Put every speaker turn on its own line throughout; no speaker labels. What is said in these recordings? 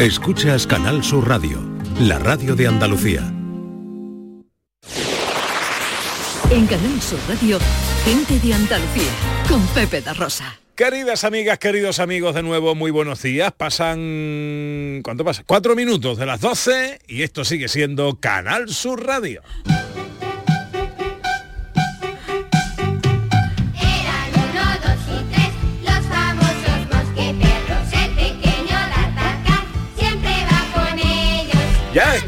Escuchas Canal Sur Radio, la radio de Andalucía.
En Canal Sur Radio, gente de Andalucía, con Pepe da Rosa.
Queridas amigas, queridos amigos, de nuevo muy buenos días. Pasan... ¿Cuánto pasa? Cuatro minutos de las 12 y esto sigue siendo Canal Sur Radio.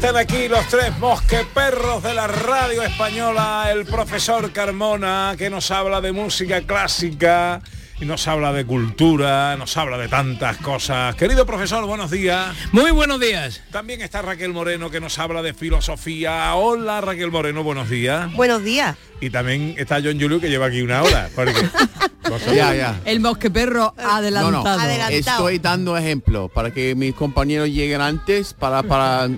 Están aquí los tres mosqueperros de la radio española, el profesor Carmona, que nos habla de música clásica y nos habla de cultura, nos habla de tantas cosas. Querido profesor, buenos días.
Muy buenos días.
También está Raquel Moreno, que nos habla de filosofía. Hola Raquel Moreno, buenos días.
Buenos días.
Y también está John Julio, que lleva aquí una hora. Porque vosotros-
Ya, ya.
El mosqueperro
No, no,
adelantado.
Adelantado.
estoy dando ejemplo para que mis compañeros lleguen antes para, para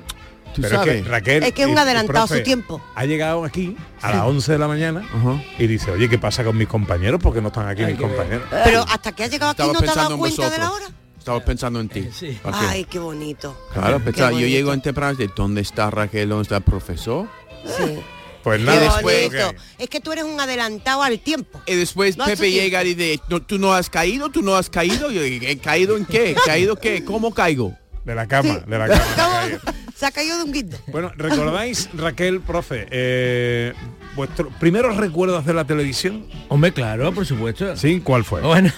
tú
Pero es que Raquel...
Es que es un adelantado
profe,
su tiempo.
Ha llegado aquí a las 11 de la mañana y dice, oye, ¿qué pasa con mis compañeros? Porque no están aquí mis compañeros.
Pero hasta que has llegado aquí
Estaba
no te has dado
en
cuenta de la hora.
Estaba pensando en ti.
Ay, qué bonito.
Claro,
Qué
pensaba, yo llego en temprano de dónde está Raquel, dónde está el profesor.
Sí.
Pues nada,
después-
ok.
Es que tú eres un adelantado al tiempo.
Y después
No
Pepe llega y dice, "No, ¿tú no has caído? ¿Tú no has caído? Yo, ¿he caído en qué? ¿Caído qué? ¿Cómo caigo?
De la cama, de la cama. se ha caído.
Se ha caído de un guindo.
Bueno, ¿recordáis, Raquel, profe, eh, vuestros primeros recuerdos de la televisión?
Hombre, claro, por supuesto.
¿Sí? ¿Cuál fue?
Bueno,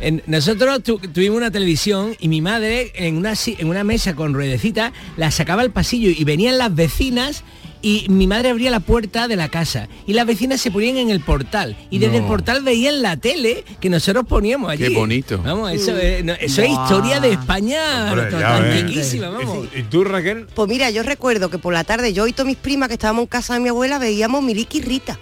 en- nosotros tu- tuvimos una televisión y mi madre en una, en una mesa con ruedecita la sacaba al pasillo y venían las vecinas y mi madre abría la puerta de la casa y las vecinas se ponían en el portal y desde el portal veían la tele que nosotros poníamos allí.
Qué bonito.
Vamos, eso, es, no, eso es historia de España antiquísima, vamos.
¿Y tú, Raquel?
Pues mira, yo recuerdo que por la tarde yo y todas mis primas que estábamos en casa de mi abuela veíamos Miliki y Rita.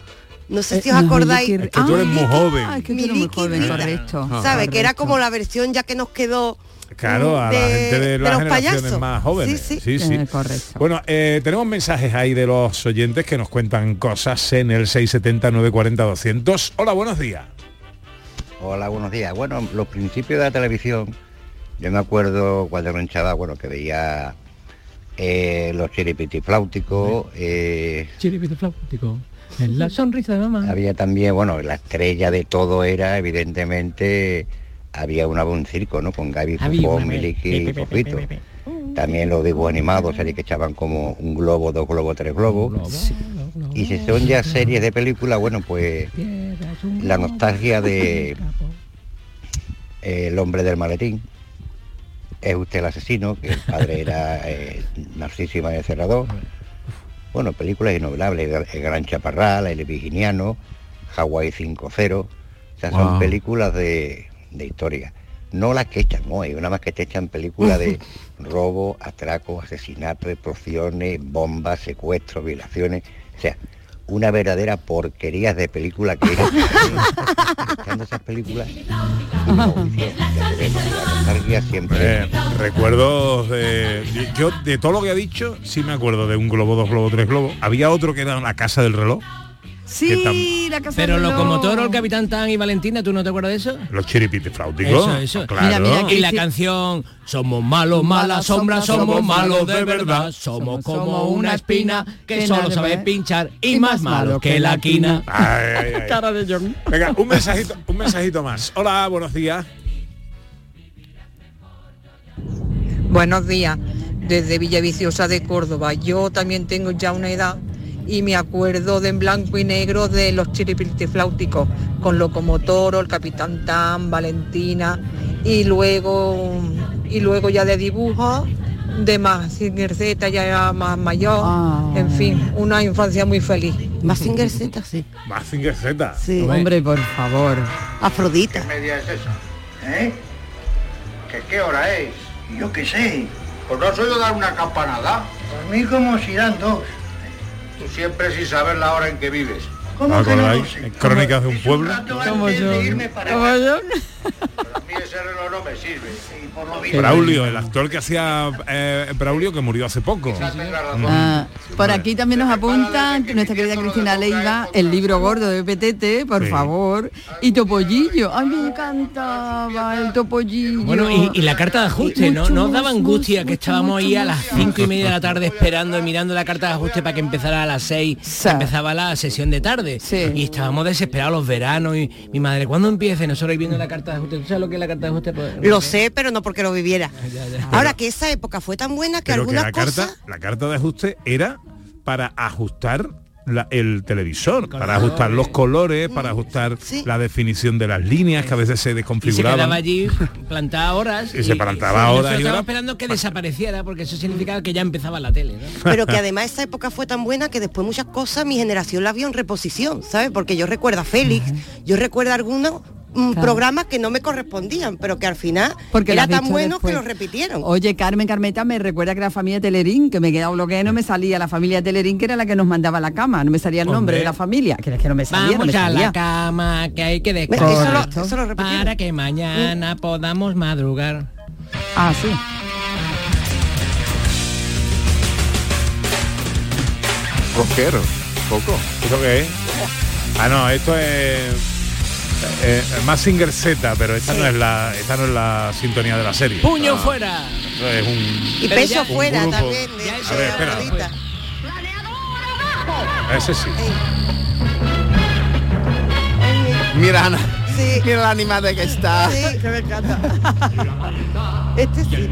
No sé si os
Eh,
acordáis.
Miliki-
Es que tú eres muy joven.
Ah, es que tú eres muy
Miliki
joven,
Rita.
correcto.
¿Sabes? Que era como la versión ya que nos quedó
Claro, a la gente de
de
las generaciones
payasos.
más jóvenes.
Sí, sí.
sí.
Eh, correcto.
Bueno, eh, tenemos mensajes ahí de los oyentes que nos cuentan cosas en el 670-940-200. Hola, buenos días.
Hola, buenos días. Bueno, los principios de la televisión, yo me acuerdo cuando era un chaval, bueno, que veía eh, los chiripitifláuticos, eh,
Chiripito flautíco, en la sonrisa de mamá.
había también, bueno, la estrella de todo era, evidentemente, había una un circo, ¿no? Con Gaby
una-
Miliki y Fofito. También los dibujos animados, series que echaban como un globo, dos globos, tres globos. Y si son ya series de películas, bueno, pues la nostalgia de eh, El hombre del maletín, es usted el asesino, que el padre era eh, Narciso y María Cerrador. Bueno, películas inolvidables, El Gran Chaparral, El Virginiano, Hawái 5-0. O sea, son películas de, de historia. No las que echan hoy, una más que te echan películas de robo, atraco, asesinato, explosiones, bombas, secuestros, violaciones. O sea, una verdadera porquería de película que era. Echando esas películas. nostalgia siempre.
Eh, recuerdos de... Yo, de todo lo que ha dicho, sí me acuerdo de un globo, dos globos, tres globos. Había otro que era la casa del reloj.
Sí,
que
la casa
Pero
del reloj.
Locomotor, el Capitán Tan y Valentina, ¿tú no te acuerdas de eso?
Los chiripitifláuticos.
Eso, eso.
Claro.
Mira, mira, que-
Y la
Sí.
canción Somos malos, malas sombras, somos malos de verdad. Somos como una espina que solo sabe pinchar y más malo que la quina.
Ay, ay, ay.
Cara de John.
Venga, un mensajito, un mensajito más. Hola, buenos días.
Buenos días, desde Villaviciosa de Córdoba. Yo también tengo ya una edad y me acuerdo de en blanco y negro de los chiripitifláuticos, con Locomotoro, el Capitán Tan, Valentina y luego y luego ya de dibujos de más Z ya era más mayor,
Ah.
en fin, una infancia muy feliz.
Mazinger Z, sí.
Mazinger Z.
Sí.
Hombre, por favor.
Afrodita.
media es esa? ¿Eh? ¿Que qué hora es? Yo qué sé. Pues no has oído dar una campanada. Por mí como si dan dos. Tú siempre sin saber la hora en que vives.
¿Os acordáis? En Crónicas de un pueblo.
Como yo. Como yo.
A mí ese reloj no me sirve. Y por lo visto...
Braulio, el actor que hacía eh, Braulio que murió hace poco.
Ah, por aquí también nos apuntan que nuestra querida Cristina Leiva, el libro gordo de PTT, por
Sí.
favor. Y Topollillo. Ay, me encantaba el Topollillo.
Bueno, y, y la carta de ajuste, ¿no?
mucho
Nos daba angustia que estábamos
mucho
ahí a las cinco y media de la tarde esperando y mirando la carta de ajuste para que empezara a las seis, que empezaba la sesión de tarde. Y estábamos desesperados los veranos y mi madre, ¿cuándo empiece? Nosotros ahí viendo la carta de ajuste. ¿Tú sabes lo que es la carta de ajuste?
Lo sé, pero no porque lo viviera. Ahora que esa época fue tan buena que
Pero que
algunas
la
cosas...
carta, la carta de ajuste era para ajustar la- el televisor, para ajustar los colores, para ajustar la definición de las líneas que a veces se
y se
desconfiguraban.
quedaba allí plantada horas.
Y se plantaba horas y horas.
esperando que desapareciera porque eso significaba que ya empezaba la tele. ¿no?
Pero que además esa época fue tan buena que después muchas cosas mi generación la vio en reposición, ¿sabes? Porque yo recuerdo a Félix, yo recuerdo algunos mm,
Claro.
programas que no me correspondían, pero que al final
Porque
era tan bueno
después.
que lo repitieron.
Oye, Carmen Carmeta me recuerda que la familia Telerín, que me quedaba bloqueado, no me salía la familia Telerín, que era la que nos mandaba a la cama, no me salía el nombre de la familia, que es que no me salía, no
Vamos
me
a
salía.
la cama, que hay que
Eso lo-
descansar. para que mañana podamos madrugar.
Ah, sí.
Rockero, poco.
¿Esto qué es? Ah, no, esto es eh, Massinger Z, pero esta no es la esta no es la sintonía de la serie.
Puño
Ah,
fuera.
es un
Y peso
ya-
fuera
un grupo.
también. de-
A ver, espera.
Abuelita.
Ese sí.
Mira, Ana,
Sí.
mira la animada que está.
Sí, que me encanta. Este sí.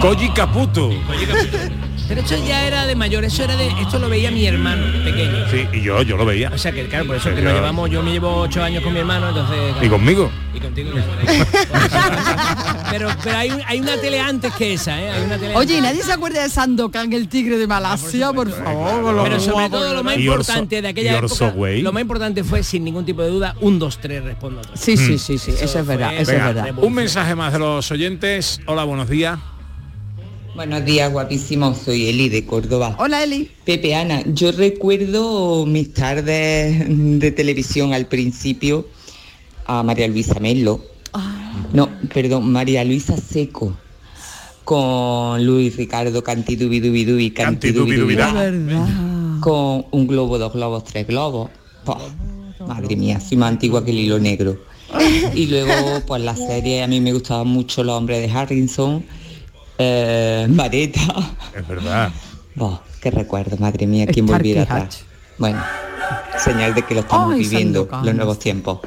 Koji Caputo.
Pero eso ya era de mayor, eso era de, esto lo veía mi hermano pequeño.
Sí, y yo, yo lo veía.
O sea que claro, por eso que
yo-
nos llevamos, yo me llevo ocho años con mi hermano, entonces. claro.
Y conmigo.
Y contigo. pero pero hay, un- hay una tele antes que esa, ¿eh? Hay una tele
Oye, ¿y nadie se acuerda de Sandokan, el tigre de Malasia, por favor?
Pero sobre todo lo más importante de aquella época, lo más importante fue sin ningún tipo de duda un 2 3 respondo a todo.
Sí, sí, sí, sí, eso es verdad, eso es verdad.
un mensaje más de los oyentes. Hola, buenos días.
Buenos días, guapísimos. Soy Eli de Córdoba.
Hola, Eli.
Pepe Ana, yo recuerdo mis tardes de televisión al principio a María Luisa Melo. No, perdón, María Luisa Seco. Con Luis Ricardo Cantidubidubidubi,
Cantidubidubidá.
Con un globo, dos globos, tres globos. Madre mía, soy más antigua que el hilo negro. Y luego, pues la serie, a mí me gustaban mucho los hombres de Harrison, eh, Mareta.
Es verdad.
Oh, qué recuerdo, madre mía, quién volviera atrás. Bueno, señal de que lo estamos
Ay,
viviendo, los nuevos tiempos.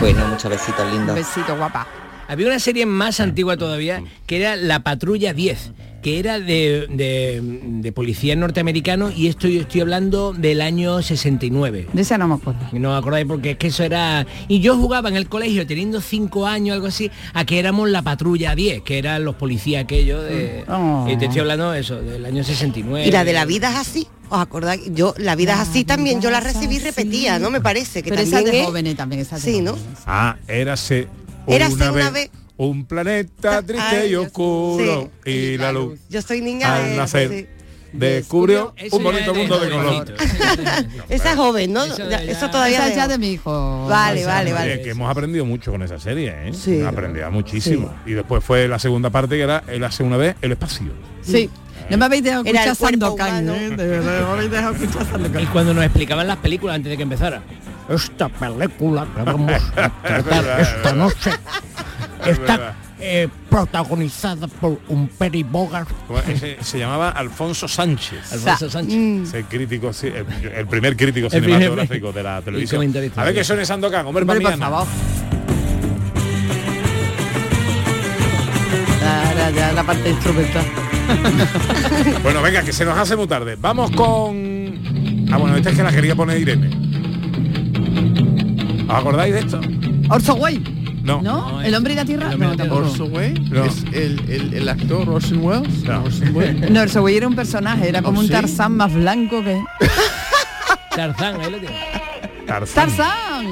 Bueno, muchos besitos lindos.
besito, guapa.
Había una serie más antigua todavía que era La Patrulla 10, que era de, de, de policía norteamericano y esto yo estoy hablando del año 69.
De esa no me acuerdo.
No me acordáis porque es que eso era... Y yo jugaba en el colegio teniendo cinco años, algo así, a que éramos la patrulla 10, que eran los policías aquellos de...
Oh.
Y te estoy hablando de eso, del año 69.
Y la de la vida es así. ¿Os acordáis? Yo, la vida es así también, yo la recibí repetida, ¿no? Me parece que
Pero esa
también
de
es-
jóvenes también, esa de
Sí, ¿no?
Ah, érase
Érase
una,
una
vez,
vez-
un planeta triste
Ay,
y oscuro
sí.
y la luz
Yo soy niña
al
de...
nacer
sí.
descubrió
Eso
un bonito
de
mundo de color.
Esa es joven, ¿no?
Eso
Ya- todavía
es ya de mi hijo.
Vale, vale, vale.
Que hemos aprendido mucho con esa serie, ¿eh?
Sí.
Aprendía muchísimo. Y después fue la segunda parte que era el hace una vez el espacio.
Sí. No me habéis dejado
Era
escuchar Sandokan. ¿eh? De verdad, no me habéis dejado escuchar
Y
Sandokan.
cuando nos explicaban las películas antes de que empezara. Esta película que vamos a tratar
es
esta noche
Es
está eh, protagonizada por un Perry Bogart.
Como ese- se llamaba Alfonso Sánchez.
Alfonso Sánchez.
Mm.
Ese crítico, sí, el, el primer crítico
El primer-
cinematográfico de la televisión. A ver
sí.
qué suene Sandokan, hombre,
Hombre, ya, ya, la parte instrumental.
Bueno, venga, que se nos hace muy tarde. Vamos con... Ah, bueno, esta es que la quería poner Irene. ¿Os acordáis de esto?
Orso Way,
No.
¿no?
No,
¿El hombre y la tierra?
el
No, tampoco.
Orson Welles
No.
es el, el, el actor Orson Welles.
No.
Orson Welles.
No, Orso Way era un personaje, era como
¿Oh,
un
sí?
Tarzán más blanco que...
Tarzán, ahí lo tienes.
Tarzán.
¡Tarzán!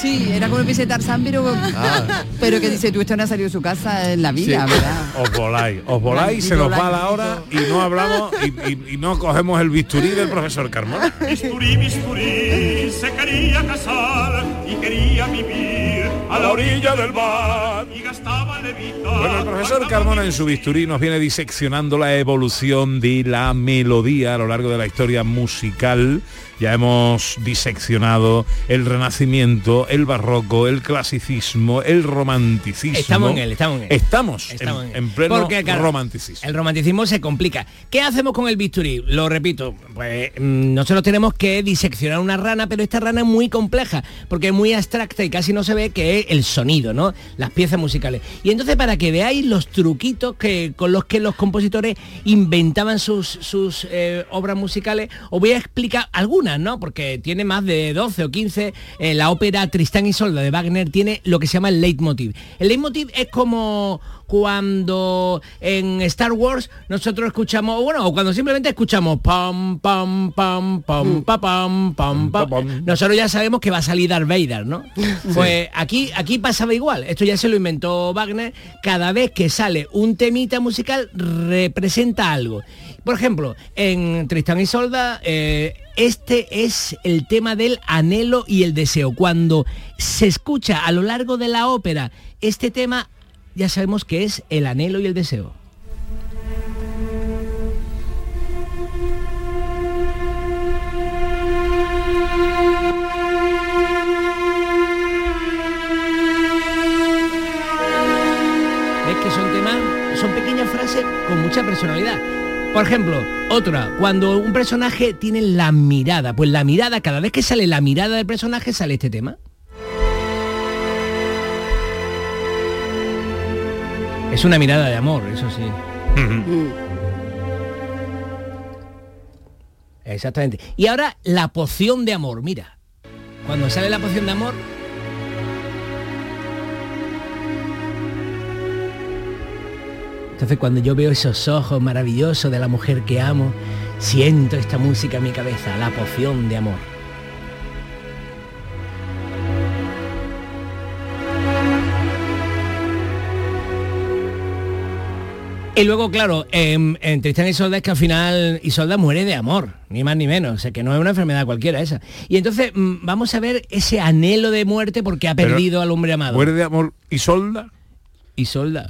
Sí, era como una especie de Tarzán, pero,
Ah.
pero que dice, tú esto no ha salido de su casa en la vida, ¿verdad?
Os voláis, os voláis, se nos va la hora y no hablamos y, y- y no cogemos el bisturí del profesor Carmona.
Bisturí, bisturí, se quería casar y quería vivir a la orilla del mar y gastaba levita.
Bueno, el profesor Carmona en su bisturí nos viene diseccionando la evolución de la melodía a lo largo de la historia musical. Ya hemos diseccionado el renacimiento, el barroco, el clasicismo, el romanticismo.
Estamos en él, estamos en él.
Estamos,
Estamos
en,
en él.
en pleno
Porque, claro,
romanticismo.
El romanticismo se complica. ¿Qué hacemos con el bisturí? Lo repito, pues mm, nosotros tenemos que diseccionar una rana, pero esta rana es muy compleja, porque es muy abstracta y casi no se ve que es el sonido, ¿no? Las piezas musicales. Y entonces para que veáis los truquitos que, con los que los compositores inventaban sus, sus eh, obras musicales, os voy a explicar ¿no? Porque tiene más de 12 o 15. eh, la ópera Tristán y Solda de Wagner tiene lo que se llama el leitmotiv. El leitmotiv es como cuando en Star Wars nosotros escuchamos, bueno, o cuando simplemente escuchamos pam, pam, pam, pam, pa, pam, pam, pam, nosotros ya sabemos que va a salir Darth Vader, ¿no? Pues aquí, aquí pasaba igual, esto ya se lo inventó Wagner, cada vez que sale un temita musical representa algo. Por ejemplo, en Tristán y Solda, eh, este es el tema del anhelo y el deseo. Cuando se escucha a lo largo de la ópera este tema, ya sabemos que es el anhelo y el deseo. ¿Ves que son temas, son pequeñas frases con mucha personalidad? Por ejemplo, otra, cuando un personaje tiene la mirada, pues la mirada, cada vez que sale la mirada del personaje sale este tema. Es una mirada de amor, eso sí. Exactamente. Y ahora la poción de amor, mira. Cuando sale la poción de amor, Entonces cuando yo veo esos ojos maravillosos de la mujer que amo, siento esta música en mi cabeza, la poción de amor. Y luego, claro, en, en Tristán y Isolda es que al final Isolda muere de amor, ni más ni menos, o sea que no es una enfermedad cualquiera esa. Y entonces mm, vamos a ver ese anhelo de muerte porque ha
Pero,
perdido al hombre amado.
¿Muere de amor y solda?
Isolda.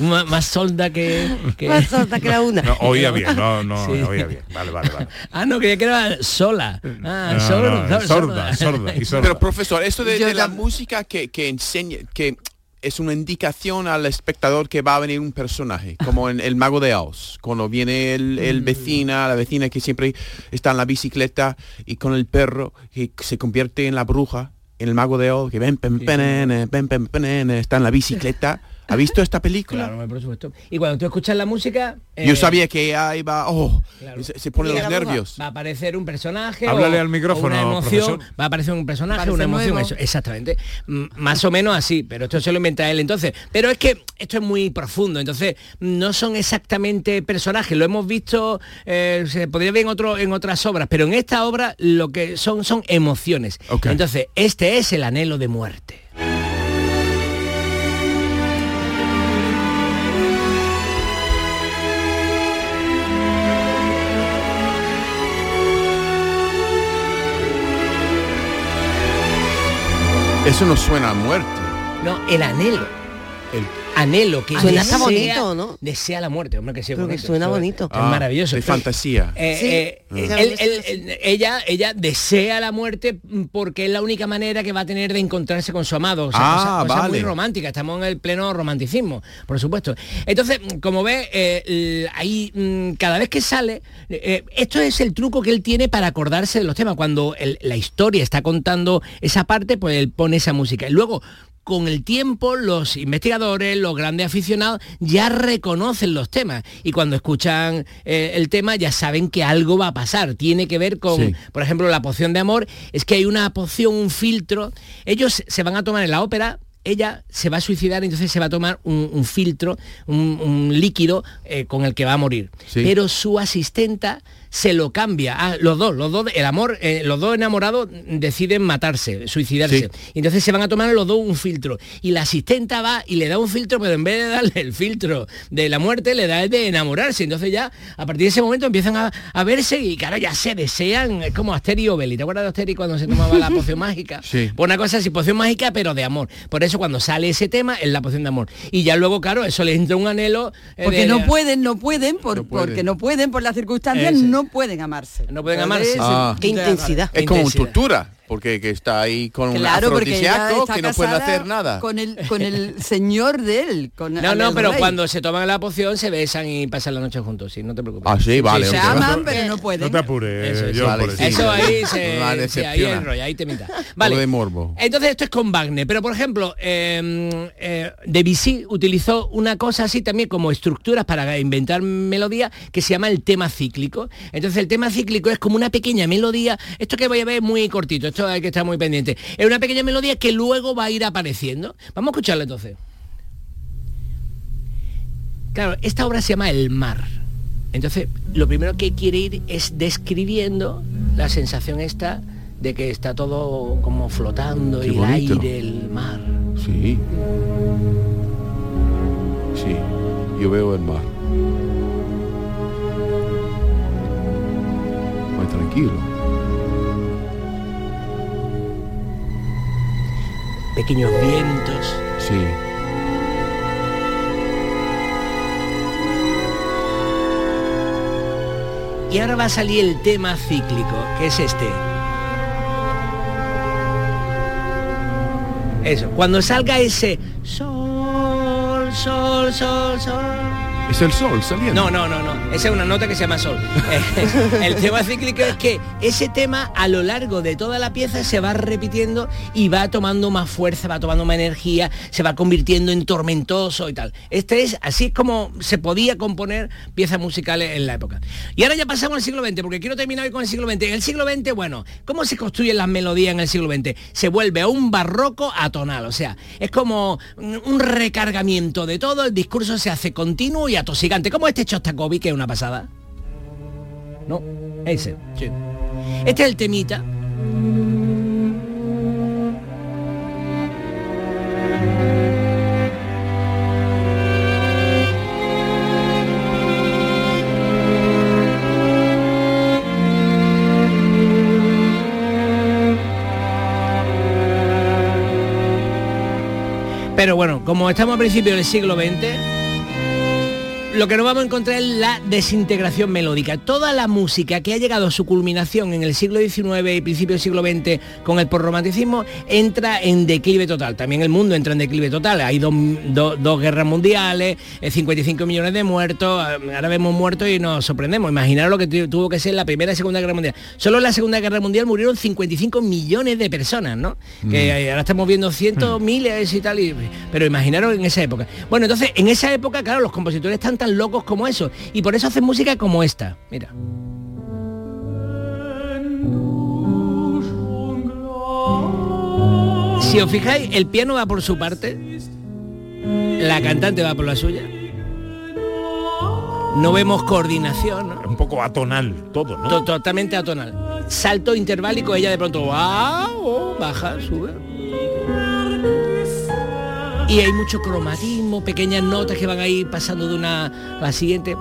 más, más solda que, que-
Más solda que la una.
No, oía bien, no, no,
Sí.
oía bien. Vale, vale, vale.
Ah, no, creía que era sola. Ah,
No, no,
sor-
sorda, sorda.
Pero profesor, esto de, de la música que, que enseña, que es una indicación al espectador que va a venir un personaje, como en El Mago de Oz, cuando viene el, el
Mm.
vecina, la vecina que siempre está en la bicicleta y con el perro que se convierte en la bruja, en El Mago de Oz, que ven, pen, penene, pen, pen, penene, está en la bicicleta. ¿Ha visto esta película?
Claro, por supuesto. Y cuando tú escuchas la música...
Yo
eh,
sabía que ahí va, oh,
Claro.
se, se pone los
bruja
nervios.
Va a aparecer un personaje.
Háblale
o-
al micrófono,
una emoción.
profesor.
Va a aparecer un personaje,
Parece
una emoción. Eso, exactamente. Más o menos así, pero esto se lo inventa él entonces. Pero es que esto es muy profundo, entonces no son exactamente personajes. Lo hemos visto, eh, se podría ver en, otro, en otras obras, pero en esta obra lo que son son emociones.
Ok.
Entonces, este es el anhelo de muerte.
Eso no suena a muerte.
No, el anhelo.
El-
Anhelo que
Suena
desea,
bonito, ¿no?
desea la muerte, hombre que sí,
Pero que
bonito.
suena
es-
bonito.
Es
Ah,
maravilloso.
de fantasía.
Eh,
Sí,
eh,
mm.
él- él- él- ella, ella desea la muerte porque es la única manera que va a tener de encontrarse con su amado. O sea,
Ah,
cosa- cosa muy romántica. Estamos en el pleno romanticismo, por supuesto. Entonces, como ves, eh, ahí mm, cada vez que sale, eh, esto es el truco que él tiene para acordarse de los temas. Cuando el- la historia está contando esa parte, pues él pone esa música. Y luego con el tiempo los investigadores, los grandes aficionados ya reconocen los temas y cuando escuchan eh, el tema ya saben que algo va a pasar. Tiene que ver con,
Sí.
por ejemplo, la poción de amor. Es que hay una poción, un filtro. Ellos se van a tomar en la ópera. Ella se va a suicidar, entonces se va a tomar un, un filtro, un, un líquido eh, con el que va a morir.
Sí.
Pero su asistenta se lo cambia. Ah, los dos, los dos, el amor, eh, los dos enamorados deciden matarse, suicidarse. Y entonces se van a tomar los dos un filtro. Y la asistenta va y le da un filtro, pero en vez de darle el filtro de la muerte, le da el de enamorarse. Entonces ya, a partir de ese momento empiezan a, a verse y claro, ya se desean, es como Asterix y Obelix. ¿Te acuerdas de Asterix cuando se tomaba la poción mágica?
Sí.
Pues una cosa así, poción mágica, pero de amor. Por eso cuando sale ese tema es la poción de amor. Y ya luego, claro, eso le entra un anhelo. eh,
Porque
de-
no pueden, no pueden, por,
No pueden.
porque no pueden por las circunstancias,
Ese.
no pueden amarse.
No pueden amarse.
Ah.
Qué intensidad.
Es como
Intensidad.
tortura, porque que está ahí con un
Claro,
afrodisíaco que no puede hacer nada.
Con el, con el señor de él. Con
No,
el
no, pero
rey.
cuando se toman la poción se besan y pasan la noche juntos, sí, no te preocupes.
Ah, sí, vale,
Se aman, pero no pueden.
No te apures,
Eso
Vale,
por
sí.
Eso ahí se, sí, ahí
decepciona.
enrolla, ahí te mita.
Vale.
Vale.
de morbo.
Entonces esto es con Wagner, pero por ejemplo, eh, eh, Debussy utilizó una cosa así también como estructuras para inventar melodías que se llama el tema cíclico. Entonces el tema cíclico es como una pequeña melodía, esto que voy a ver es muy cortito, esto hay que estar muy pendiente. Es una pequeña melodía que luego va a ir apareciendo. Vamos a escucharla entonces. Claro, esta obra se llama El mar. Entonces, lo primero que quiere ir es describiendo la sensación esta de que está todo como flotando,
Qué
el
bonito.
aire, el mar.
Sí. Sí, yo veo el mar. Muy tranquilo.
Pequeños vientos.
Sí.
Y ahora va a salir el tema cíclico, que es este. Eso, cuando salga ese sol, sol, sol, sol.
Es el sol saliendo.
No, no, no, no. Esa es una nota que se llama sol. Eh, el tema cíclico es que ese tema a lo largo de toda la pieza se va repitiendo y va tomando más fuerza, va tomando más energía, se va convirtiendo en tormentoso y tal. Este es, así como se podía componer piezas musicales en la época. Y ahora ya pasamos al siglo XX, porque quiero terminar hoy con el siglo XX. En el siglo XX, bueno, ¿cómo se construyen las melodías en el siglo XX? Se vuelve a un barroco atonal, o sea, es como un recargamiento de todo, el discurso se hace continuo y atosigante, como este Chostakovich, que es una pasada. No, ese, sí. Este es el temita. Pero bueno, como estamos a principios del siglo XX, lo que nos vamos a encontrar es la desintegración melódica. Toda la música que ha llegado a su culminación en el siglo XIX y principio del siglo XX con el porromanticismo entra en declive total. También el mundo entra en declive total. Hay dos, dos- dos guerras mundiales, eh, 55 millones de muertos. eh, Ahora vemos muertos y nos sorprendemos. Imaginaros lo que tu- tuvo que ser la Primera y Segunda Guerra Mundial. Solo en la Segunda Guerra Mundial murieron 55 millones de personas, ¿no? Que eh, ahora estamos viendo cientos, miles y tal. y- pero imaginaros en esa época. Bueno, entonces en esa época, claro, los compositores están tan locos como eso. Y por eso hacen música como esta. Mira. Si os fijáis, el piano va por su parte, la cantante va por la suya. No vemos coordinación, ¿no?
Un poco atonal todo, ¿no?
To- Totalmente atonal. Salto interválico, ella de pronto ¡wow! baja, sube. Y hay mucho cromatismo, pequeñas notas que van a ir pasando de una a la siguiente.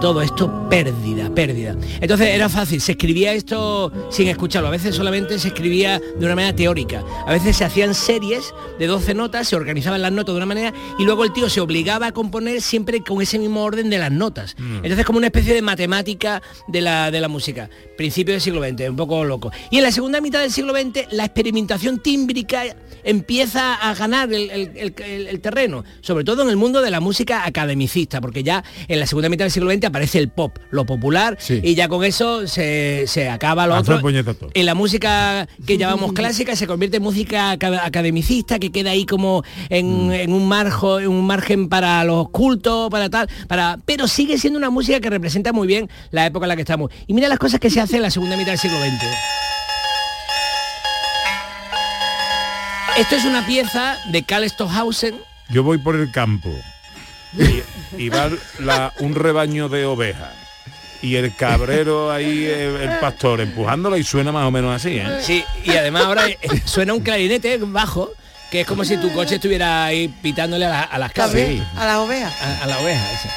Todo esto pérdida, pérdida. Entonces era fácil, se escribía esto sin escucharlo. A veces solamente se escribía de una manera teórica. A veces se hacían series de 12 notas, se organizaban las notas de una manera y luego el tío se obligaba a componer siempre con ese mismo orden de las notas. Entonces como una especie de matemática de la, de la música. Principio del siglo XX, un poco loco. Y en la segunda mitad del siglo XX la experimentación tímbrica empieza a ganar el, el- el- el- el terreno, sobre todo en el mundo de la música academicista, porque ya en la segunda mitad del siglo XX aparece el pop, lo popular, y ya con eso se, se acaba lo otro. En la música que llamamos clásica se convierte en música aca- academicista que queda ahí como en, en un marjo, en un margen para los cultos, para tal, para. Pero sigue siendo una música que representa muy bien la época en la que estamos. Y mira las cosas que se hacen en la segunda mitad del siglo XX. Esto es una pieza de Karl Stockhausen.
Yo voy por el campo y, y va la- un rebaño de ovejas y el cabrero ahí, el, pastor, empujándola y suena más o menos así, ¿eh?
Sí, y además ahora suena un clarinete bajo, que es como si tu coche estuviera ahí pitándole a, la- a las cabras.
También, A la oveja.
A, a la oveja, esa.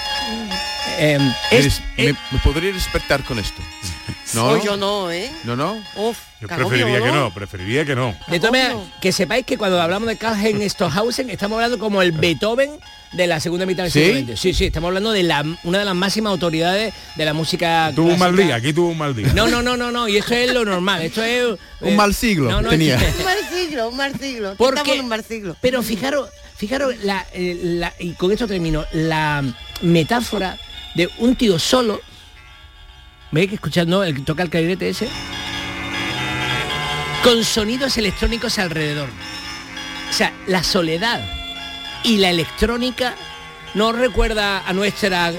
Es-
¿Me, me podría despertar con esto? ¿No?
Oh, yo no, ¿eh?
¿No, no?
Uf,
Yo preferiría que no, preferiría que no.
De todas maneras, que sepáis que cuando hablamos de Karl-Heinz Stockhausen estamos hablando como el Beethoven de la segunda mitad del
¿Sí?
siglo XX. Sí, sí, estamos hablando de la, una de las máximas autoridades de la música
Tuvo un mal día, aquí tuvo un mal día.
No, no, no, no, no, y esto es lo normal, esto es... eh,
Un mal siglo
no, no,
tenía.
Un mal siglo, un mal siglo.
Porque-
Estamos en un mal siglo.
Pero fijaros, fijaros, la, eh, la- y con esto termino, la metáfora de un tío solo, ¿veis que escuchando el que toca el clarinete ese? Con sonidos electrónicos alrededor. O sea, la soledad y la electrónica no recuerda a nuestra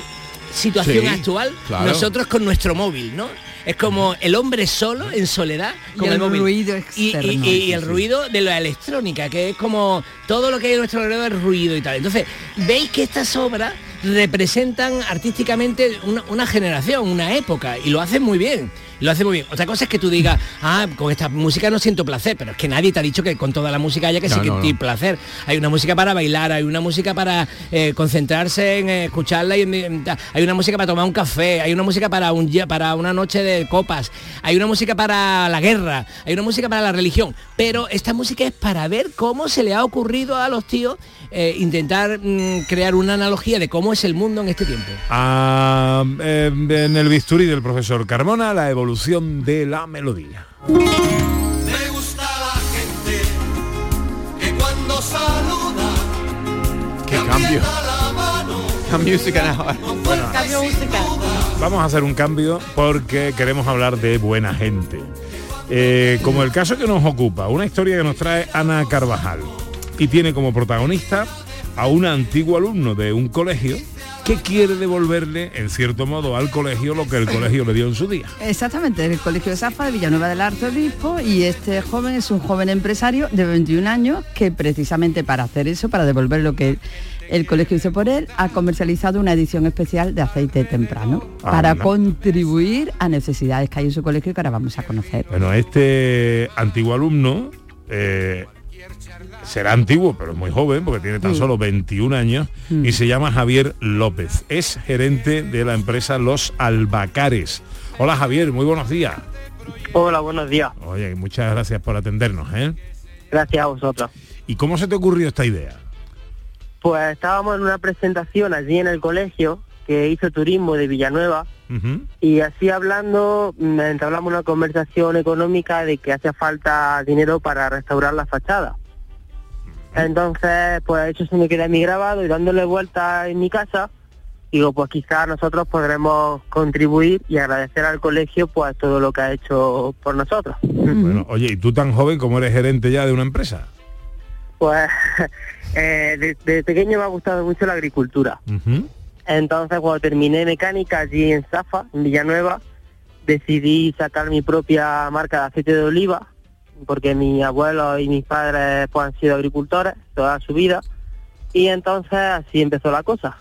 situación
Sí,
actual,
claro.
nosotros con nuestro móvil, ¿no? Es como el hombre solo, en soledad,
Y
con
el
el, móvil.
ruido
Y-
externo.
y- y el ruido de la electrónica, que es como todo lo que hay a nuestro alrededor es ruido y tal. Entonces, veis que estas obras representan artísticamente una, una generación, una época, y lo hacen muy bien. Lo hacen muy bien. Otra cosa es que tú digas, ah, con esta música no siento placer, pero es que nadie te ha dicho que con toda la música haya que
No,
sentir
no.
placer. Hay una música para bailar, hay una música para eh, concentrarse en eh, escucharla, y en- en- hay una música para tomar un café, hay una música para un día, para una noche de copas, hay una música para la guerra, hay una música para la religión. Pero esta música es para ver cómo se le ha ocurrido a los tíos eh, intentar mm, crear una analogía de cómo es el mundo en este tiempo.
Ah, eh, en el bisturí del profesor Carmona, la evolución de la melodía.
Me gusta la gente que cuando saluda
¡Qué cambio! La música now.
Cambio musical.
Vamos a hacer un cambio porque queremos hablar de buena gente. Eh, como el caso que nos ocupa, una historia que nos trae Ana Carvajal y tiene como protagonista a un antiguo alumno de un colegio que quiere devolverle, en cierto modo, al colegio lo que el colegio le dio en su día.
Exactamente, el Colegio de Zafa de Villanueva del Arzobispo y este joven es un joven empresario de 21 años que precisamente para hacer eso, para devolver lo que el colegio hizo por él, ha comercializado una edición especial de aceite temprano para
Anda.
contribuir a necesidades que hay en su colegio que ahora vamos a conocer.
Bueno, este antiguo alumno eh, será antiguo, pero es muy joven, porque tiene tan
Mm.
solo 21 años, y se llama Javier López. Es gerente de la empresa Los Albacares. Hola Javier, muy buenos días.
Hola, buenos días.
Oye, muchas gracias por atendernos. ¿eh?
Gracias a vosotros.
¿Y cómo se te ocurrió esta idea?
Pues estábamos en una presentación allí en el colegio que hizo turismo de Villanueva y así hablando mm, entablamos una conversación económica de que hacía falta dinero para restaurar la fachada. Entonces, pues eso se me queda a mí grabado y dándole vuelta en mi casa, digo, pues quizás nosotros podremos contribuir y agradecer al colegio pues todo lo que ha hecho por nosotros.
Bueno, oye, ¿y tú tan joven como eres gerente ya de una empresa?
Pues eh, de, de pequeño me ha gustado mucho la agricultura. Entonces cuando terminé mecánica allí en Zafa, en Villanueva, decidí sacar mi propia marca de aceite de oliva, porque mi abuelo y mis padres pues, han sido agricultores toda su vida. Y entonces así empezó la cosa.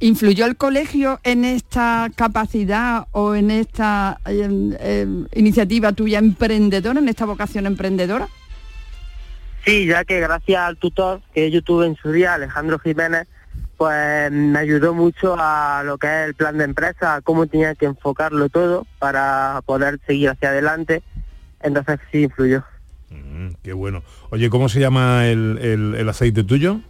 ¿Influyó el colegio en esta capacidad o en esta eh, eh, iniciativa tuya emprendedora, en esta vocación emprendedora?
Sí, ya que gracias al tutor que yo tuve en su día, Alejandro Jiménez, pues me ayudó mucho a lo que es el plan de empresa, a cómo tenía que enfocarlo todo para poder seguir hacia adelante. Entonces sí influyó.
Mm, qué bueno. Oye, ¿cómo se llama el, el- el aceite tuyo?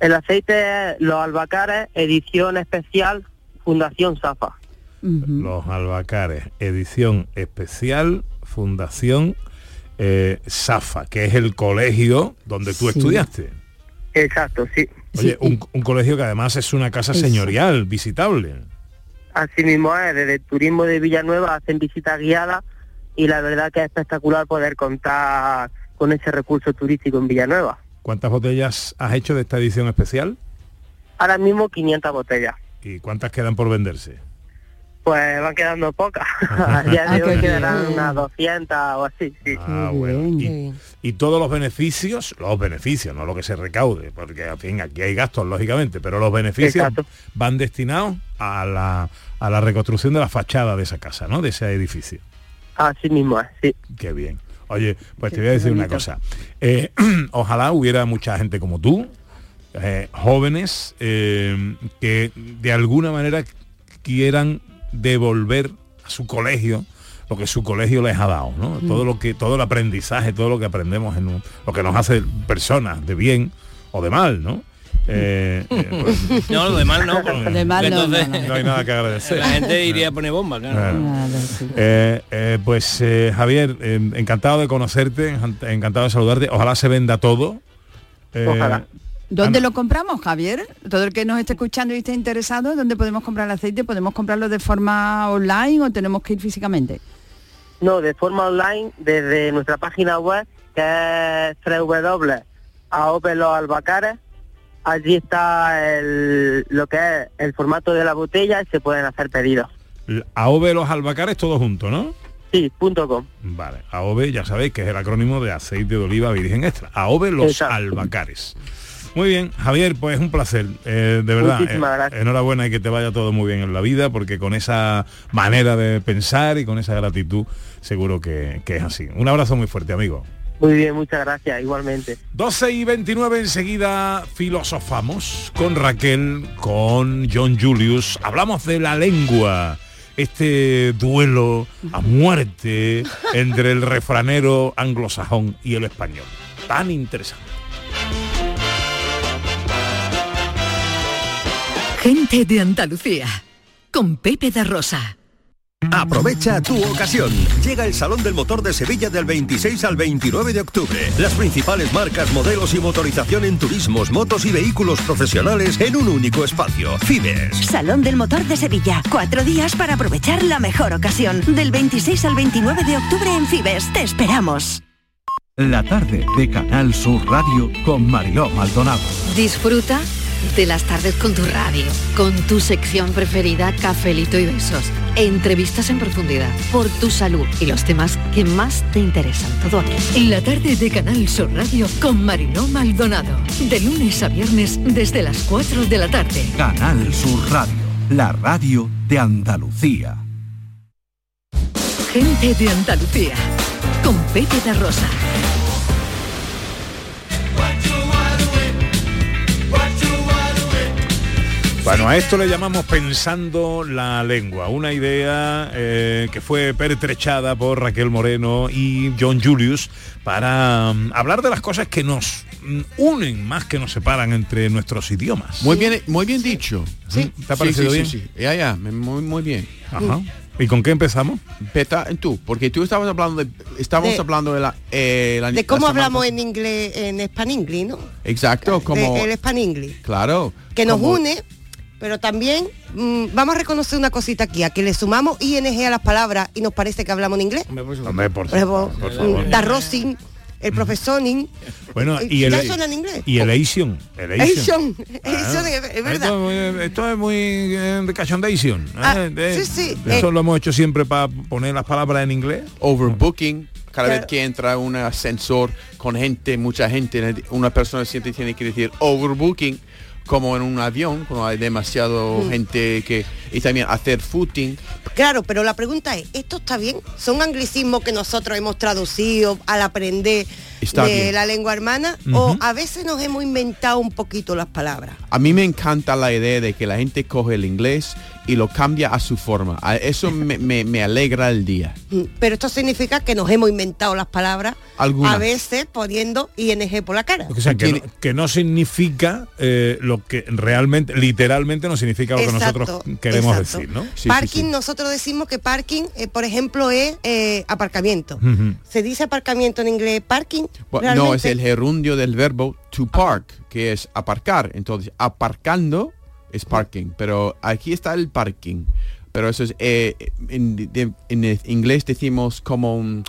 El aceite es Los Albacares, edición especial, Fundación Zafa.
Los Albacares, edición especial, Fundación eh, Safa, que es el colegio donde tú
Sí.
estudiaste.
Exacto, sí.
Oye, un, un colegio que además es una casa señorial, visitable.
Así mismo es, desde el turismo de Villanueva hacen visitas guiadas y la verdad que es espectacular poder contar con ese recurso turístico en Villanueva.
¿Cuántas botellas has hecho de esta edición especial?
Ahora mismo 500 botellas.
¿Y cuántas quedan por venderse?
Pues van quedando pocas. ya digo que quedarán unas 200 o así, sí.
Ah, bueno. Y, y todos los beneficios, los beneficios, no lo que se recaude, porque al fin aquí hay gastos, lógicamente, pero los beneficios van destinados a la, a la reconstrucción de la fachada de esa casa, ¿no? De ese edificio.
Así mismo, es, sí.
Qué bien. Oye, pues te voy a decir una cosa. Eh, ojalá hubiera mucha gente como tú, eh, jóvenes, eh, que de alguna manera quieran devolver a su colegio lo que su colegio les ha dado, ¿no?
Mm.
Todo lo que, todo el aprendizaje, todo lo que aprendemos en un- lo que nos hace personas de bien o de mal, ¿no? Eh, eh, pues-
No, lo de mal no. porque
De mal no,
entonces
no,
no hay nada que agradecer.
La gente iría a poner bomba, claro.
Claro. Eh, eh, pues eh, Javier, eh, encantado de conocerte, encan- encantado de saludarte. Ojalá se venda todo. Eh,
Ojalá. ¿Dónde lo compramos, Javier? Todo el que nos esté escuchando y esté interesado, ¿dónde podemos comprar el aceite? ¿Podemos comprarlo de forma online o tenemos que ir físicamente?
No, de forma online desde nuestra página web que es www.aopeloalbacares. Allí está el, lo que es el formato de la botella y se pueden hacer pedidos.
AOVE los albacares todo junto, ¿no?
Sí, punto com.
Vale, AOVE ya sabéis que es el acrónimo de aceite de oliva virgen extra. AOVE los
Exacto.
albacares. Muy bien, Javier, pues un placer, eh, de verdad.
Muchísimas
eh,
gracias.
enhorabuena y que te vaya todo muy bien en la vida, porque con esa manera de pensar y con esa gratitud, seguro que, que es así. Un abrazo muy fuerte, amigo.
Muy bien, muchas gracias, igualmente.
12 y 29 enseguida filosofamos con Raquel, con John Julius. Hablamos de la lengua, este duelo a muerte entre el refranero anglosajón y el español. Tan interesante.
Gente de Andalucía, con Pepe da Rosa.
Aprovecha tu ocasión. Llega el Salón del Motor de Sevilla del 26 al 29 de octubre. Las principales marcas, modelos y motorización en turismos, motos y vehículos profesionales en un único espacio. Fibes.
Salón del Motor de Sevilla. Cuatro días para aprovechar la mejor ocasión. Del 26 al 29 de octubre en Fibes. Te esperamos.
La tarde de Canal Sur Radio con Mariló Maldonado.
Disfruta de las tardes con tu radio, con tu sección preferida, cafelito y besos, entrevistas en profundidad, por tu salud y los temas que más te interesan. Todo aquí.
La tarde de Canal Sur Radio con Mariló Maldonado. De lunes a viernes desde las 4 de la tarde.
Canal Sur Radio, la radio de Andalucía.
Gente de Andalucía, con Pepe Rosa.
Bueno, a esto le llamamos pensando la lengua, una idea eh, que fue pertrechada por Raquel Moreno y John Julius para mm, hablar de las cosas que nos mm, unen más que nos separan entre nuestros idiomas.
Muy bien, muy bien dicho.
Sí. ¿Te ha parecido
sí,
bien?
sí, sí. Ya, ya, muy, muy bien.
Ajá. ¿Y con qué empezamos?
Peta, tú, porque tú estabas hablando de, estábamos
De-
hablando de la, eh, la-
De cómo
la
hablamos en inglés, en Spaningly, ¿no?
Exacto, como
De- el Spaningly.
claro,
Que nos
como-
une, pero también mm, vamos a reconocer una cosita aquí, a que le sumamos ing a las palabras y nos parece que hablamos en inglés.
Hombre, por favor.
mm, da Rosin, el profesoring.
Bueno, y
ya
el
suena en inglés.
y el Asian, el
Asian,
Ah.
Asian, es, verdad.
Esto, es muy- esto es muy eh, de cachondeation.
Ah,
¿eh? De-
sí, sí,
Eso
eh.
lo hemos hecho siempre para poner las palabras en inglés.
overbooking. Cada
Claro.
vez que entra un ascensor con gente, mucha gente, una persona siempre tiene que decir overbooking, como en un avión, cuando hay demasiado
Mm.
gente que... Y también hacer footing.
Claro, pero la pregunta es, ¿esto está bien? ¿Son anglicismos que nosotros hemos traducido al aprender
Está
de
bien.
la lengua hermana? ¿O a veces nos hemos inventado un poquito las palabras?
A mí me encanta la idea de que la gente coge el inglés y lo cambia a su forma. A- Eso me, me- me alegra el día.
Mm, Pero esto significa que nos hemos inventado las palabras
Algunas.
a veces poniendo ing por la cara.
O sea, que no, que no significa eh, lo que realmente, literalmente no significa lo que nosotros queremos
exacto.
decir, ¿no?
parking, nosotros decimos que parking, eh, por ejemplo, es eh, aparcamiento. ¿Se dice aparcamiento en inglés parking?
No, es el gerundio del verbo to park, que es aparcar. Entonces, aparcando es parking, pero aquí está el parking. Pero eso es, eh, en, de- en inglés decimos como un,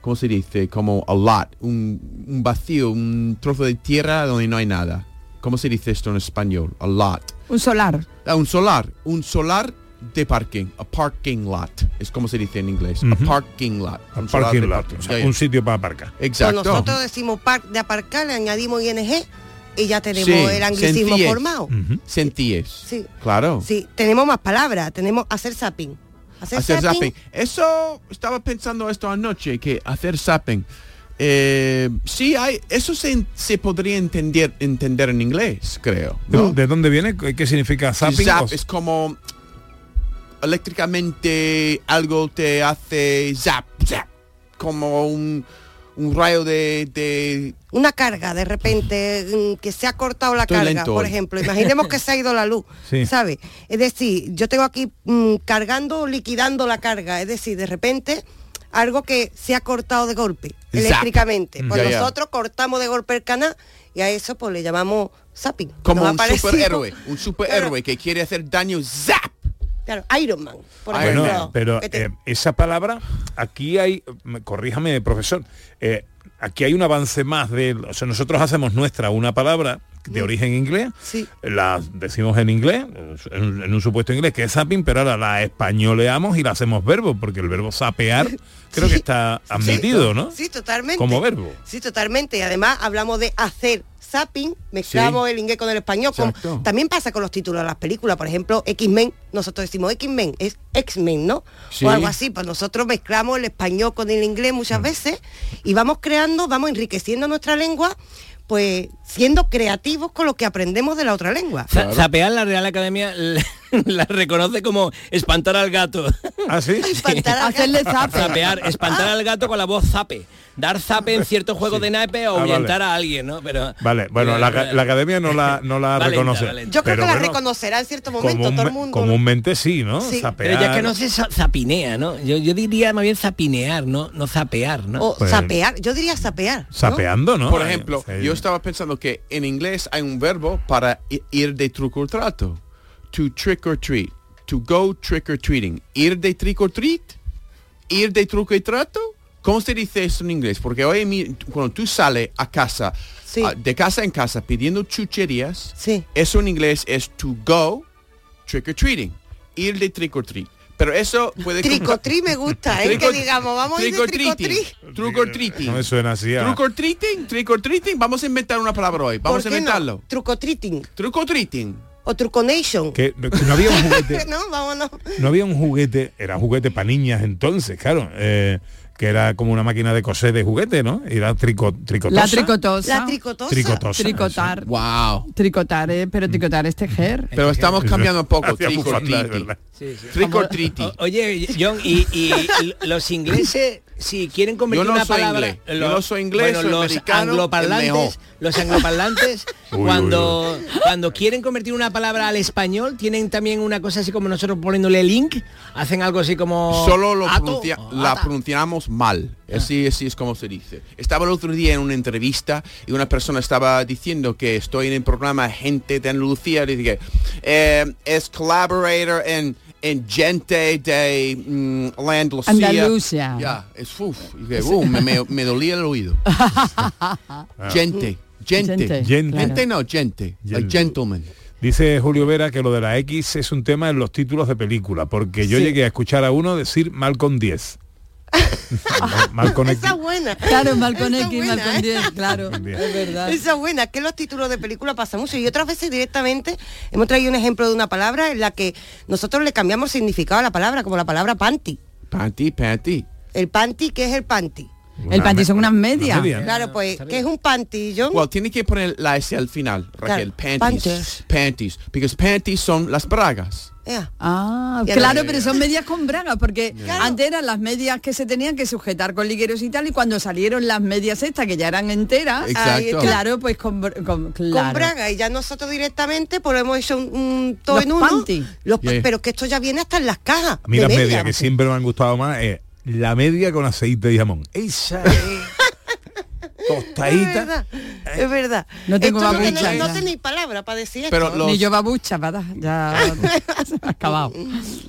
¿cómo se dice? Como a lot, un, un vacío, un trozo de tierra donde no hay nada. ¿Cómo se dice esto en español? A lot.
Un solar.
Ah, un solar. Un solar de parking, a parking lot, es como se dice en inglés,
Ujú.
a parking lot.
Un
Un solar
parking
de
lot,
parking.
o sea, un sitio para aparcar.
Pues
Exacto.
nosotros decimos park de aparcar, le añadimos ING y ya tenemos
Sí,
el anglicismo formado.
Sentíes.
Sí.
Claro.
Sí, tenemos más palabras, tenemos hacer zapping. Hacer,
hacer
zapping,
zapping. Eso, estaba pensando esto anoche, que hacer zapping. eh, sí, hay, eso se, se podría entender, entender en inglés, creo.
¿De, de dónde viene? ¿Qué significa zapping?
Zap es como eléctricamente algo te hace zap, zap, como un, un rayo de, de
Una carga, de repente, mm, que se ha cortado la
Estoy
carga, por
hoy.
ejemplo. Imaginemos que se ha ido la luz,
Sí.
¿sabe? Es decir, yo tengo aquí mm, cargando, liquidando la carga. Es decir, de repente, algo que se ha cortado de golpe,
Zap.
eléctricamente. Pues
Ya, ya.
nosotros cortamos de golpe el canal y a eso pues le llamamos zapping.
como
Nos
un superhéroe, un superhéroe que quiere hacer daño, zap.
Claro, Iron Man, por
Bueno,
ejemplo.
pero
que te-
eh, esa palabra, aquí hay, me- corríjame, profesor, eh, aquí hay un avance más de, o sea, nosotros hacemos nuestra una palabra de origen inglés, la decimos en inglés, en, en un supuesto inglés, que es zapping, pero ahora la españoleamos y la hacemos verbo, porque el verbo sapear creo que está admitido, ¿no?
Sí, totalmente.
Como verbo.
Sí, totalmente. Y además hablamos de hacer zapping, mezclamos
Sí.
el inglés con el español. como- también pasa con los títulos de las películas. Por ejemplo, X-Men, nosotros decimos X-Men, es X-Men, ¿no?
Sí.
O algo así. Pues nosotros mezclamos el español con el inglés muchas veces y vamos creando, vamos enriqueciendo nuestra lengua, pues siendo creativos con lo que aprendemos de la otra lengua.
Za- Zapear la Real Academia la, reconoce como espantar al gato.
¿Ah, sí?
Espantar al
Hacerle
gato.
zape.
Zapear, espantar al gato con la voz zape. Dar zape en ciertos juegos de naipe o
Ah, vale.
ahuyentar a alguien, ¿no? Pero
Vale, bueno, la, la academia no la, no la reconoce.
Yo creo
pero
que la
bueno,
reconocerá en cierto momento todo el mundo.
Comúnmente sí, ¿no?
Sí.
Zapear.
Pero ya que no se za- zapinea, ¿no? Yo, yo diría más bien zapinear, ¿no? No zapear, ¿no?
O
Pues-
zapear, yo diría zapear. ¿no?
Sapeando, ¿no?
Por ejemplo,
sí.
yo estaba pensando que en inglés hay un verbo para ir de truco o trato. To trick or treat. To go trick or treating. Ir de trick or treat. Ir de truco y trato. ¿Cómo se dice eso en inglés? Porque hoy cuando tú sales a casa, de casa en casa pidiendo chucherías, eso en inglés es to go trick or treating. Ir de trick or treat. Pero eso puede...
Tricotri me gusta, ¿eh? Que digamos, vamos a ir de
treating.
tricotri.
Or treating.
No me suena así. a-
Trick or treating, trick or treating. Vamos a inventar una palabra hoy. Vamos a
¿Por qué no?
inventarlo.
Trucotriting.
Trucotriting.
O truconation.
Que, que no había un juguete.
no, vámonos.
no había un juguete, era un juguete para niñas entonces, claro, eh, que era como una máquina de coser de juguete, ¿no? Era trico, tricotosa.
La tricotosa.
La tricotosa.
Tricotosa,
Tricotar.
Wow.
Tricotar, eh, pero tricotar es tejer.
Pero estamos cambiando un poco. Or treating.
O- Oye, John, y, los ingleses, si quieren convertir
Yo no
una
soy
palabra...
inglés. Yo no soy inglés,
bueno,
soy
los angloparlantes, los angloparlantes,
Uy, uy,
cuando, cuando quieren convertir una palabra al español, tienen también una cosa así como nosotros poniéndole link, hacen algo así como...
Solo lo pronuncia- la
ata.
Mal. Así, así es como se dice. Estaba el otro día en una entrevista y una persona estaba diciendo que estoy en el programa Gente de Andalucía. Dice que eh, es collaborator en, en Gente de mm, la Andalucía.
Andalucía.
Ya, es uf, y uh, me, me- me dolía el oído. Gente. Gente.
Gente,
Gente.
Gente no, gente.
Gente.
gentleman.
Dice Julio Vera que lo de la X es un tema en los títulos de película, porque yo
Sí.
llegué a escuchar a uno decir Malcolm 10. X.
Esa es buena.
Claro, mal con
Esa
X,
buena,
con
¿eh?
10, claro,
Bien.
es verdad.
Esa es buena, que los títulos de película pasan mucho y otras veces directamente hemos traído un ejemplo de una palabra en la que nosotros le cambiamos significado a la palabra, como la palabra panty.
Panty, panty.
El panty, ¿qué es el panty?
El panty son unas medias.
media.
Claro, pues, ¿qué es un panty, John?
Well, tiene que poner la S al final, Raquel.
Claro,
Panties.
panties.
Panties. Because panties son las bragas.
Ea.
Ah, claro, pero son medias con bragas, porque antes eran las medias que se tenían que sujetar con ligueros y tal, y cuando salieron las medias estas, que ya eran enteras,
Exacto.
claro, pues con, con- claro.
Con braga y ya nosotros directamente pues hemos hecho un, un todo
Los
en uno.
panty.
Los-
Yeah.
Pero que esto ya viene hasta en las cajas.
A mí las
media.
medias que siempre me han gustado más es la media con aceite de jamón. Esa es- tostadita.
Es verdad, es verdad.
No tengo
Esto no
babucha
tenéis- No
ya.
tenéis palabra para decir
Pero
esto.
los-
Ni yo babucha, para ya acabado.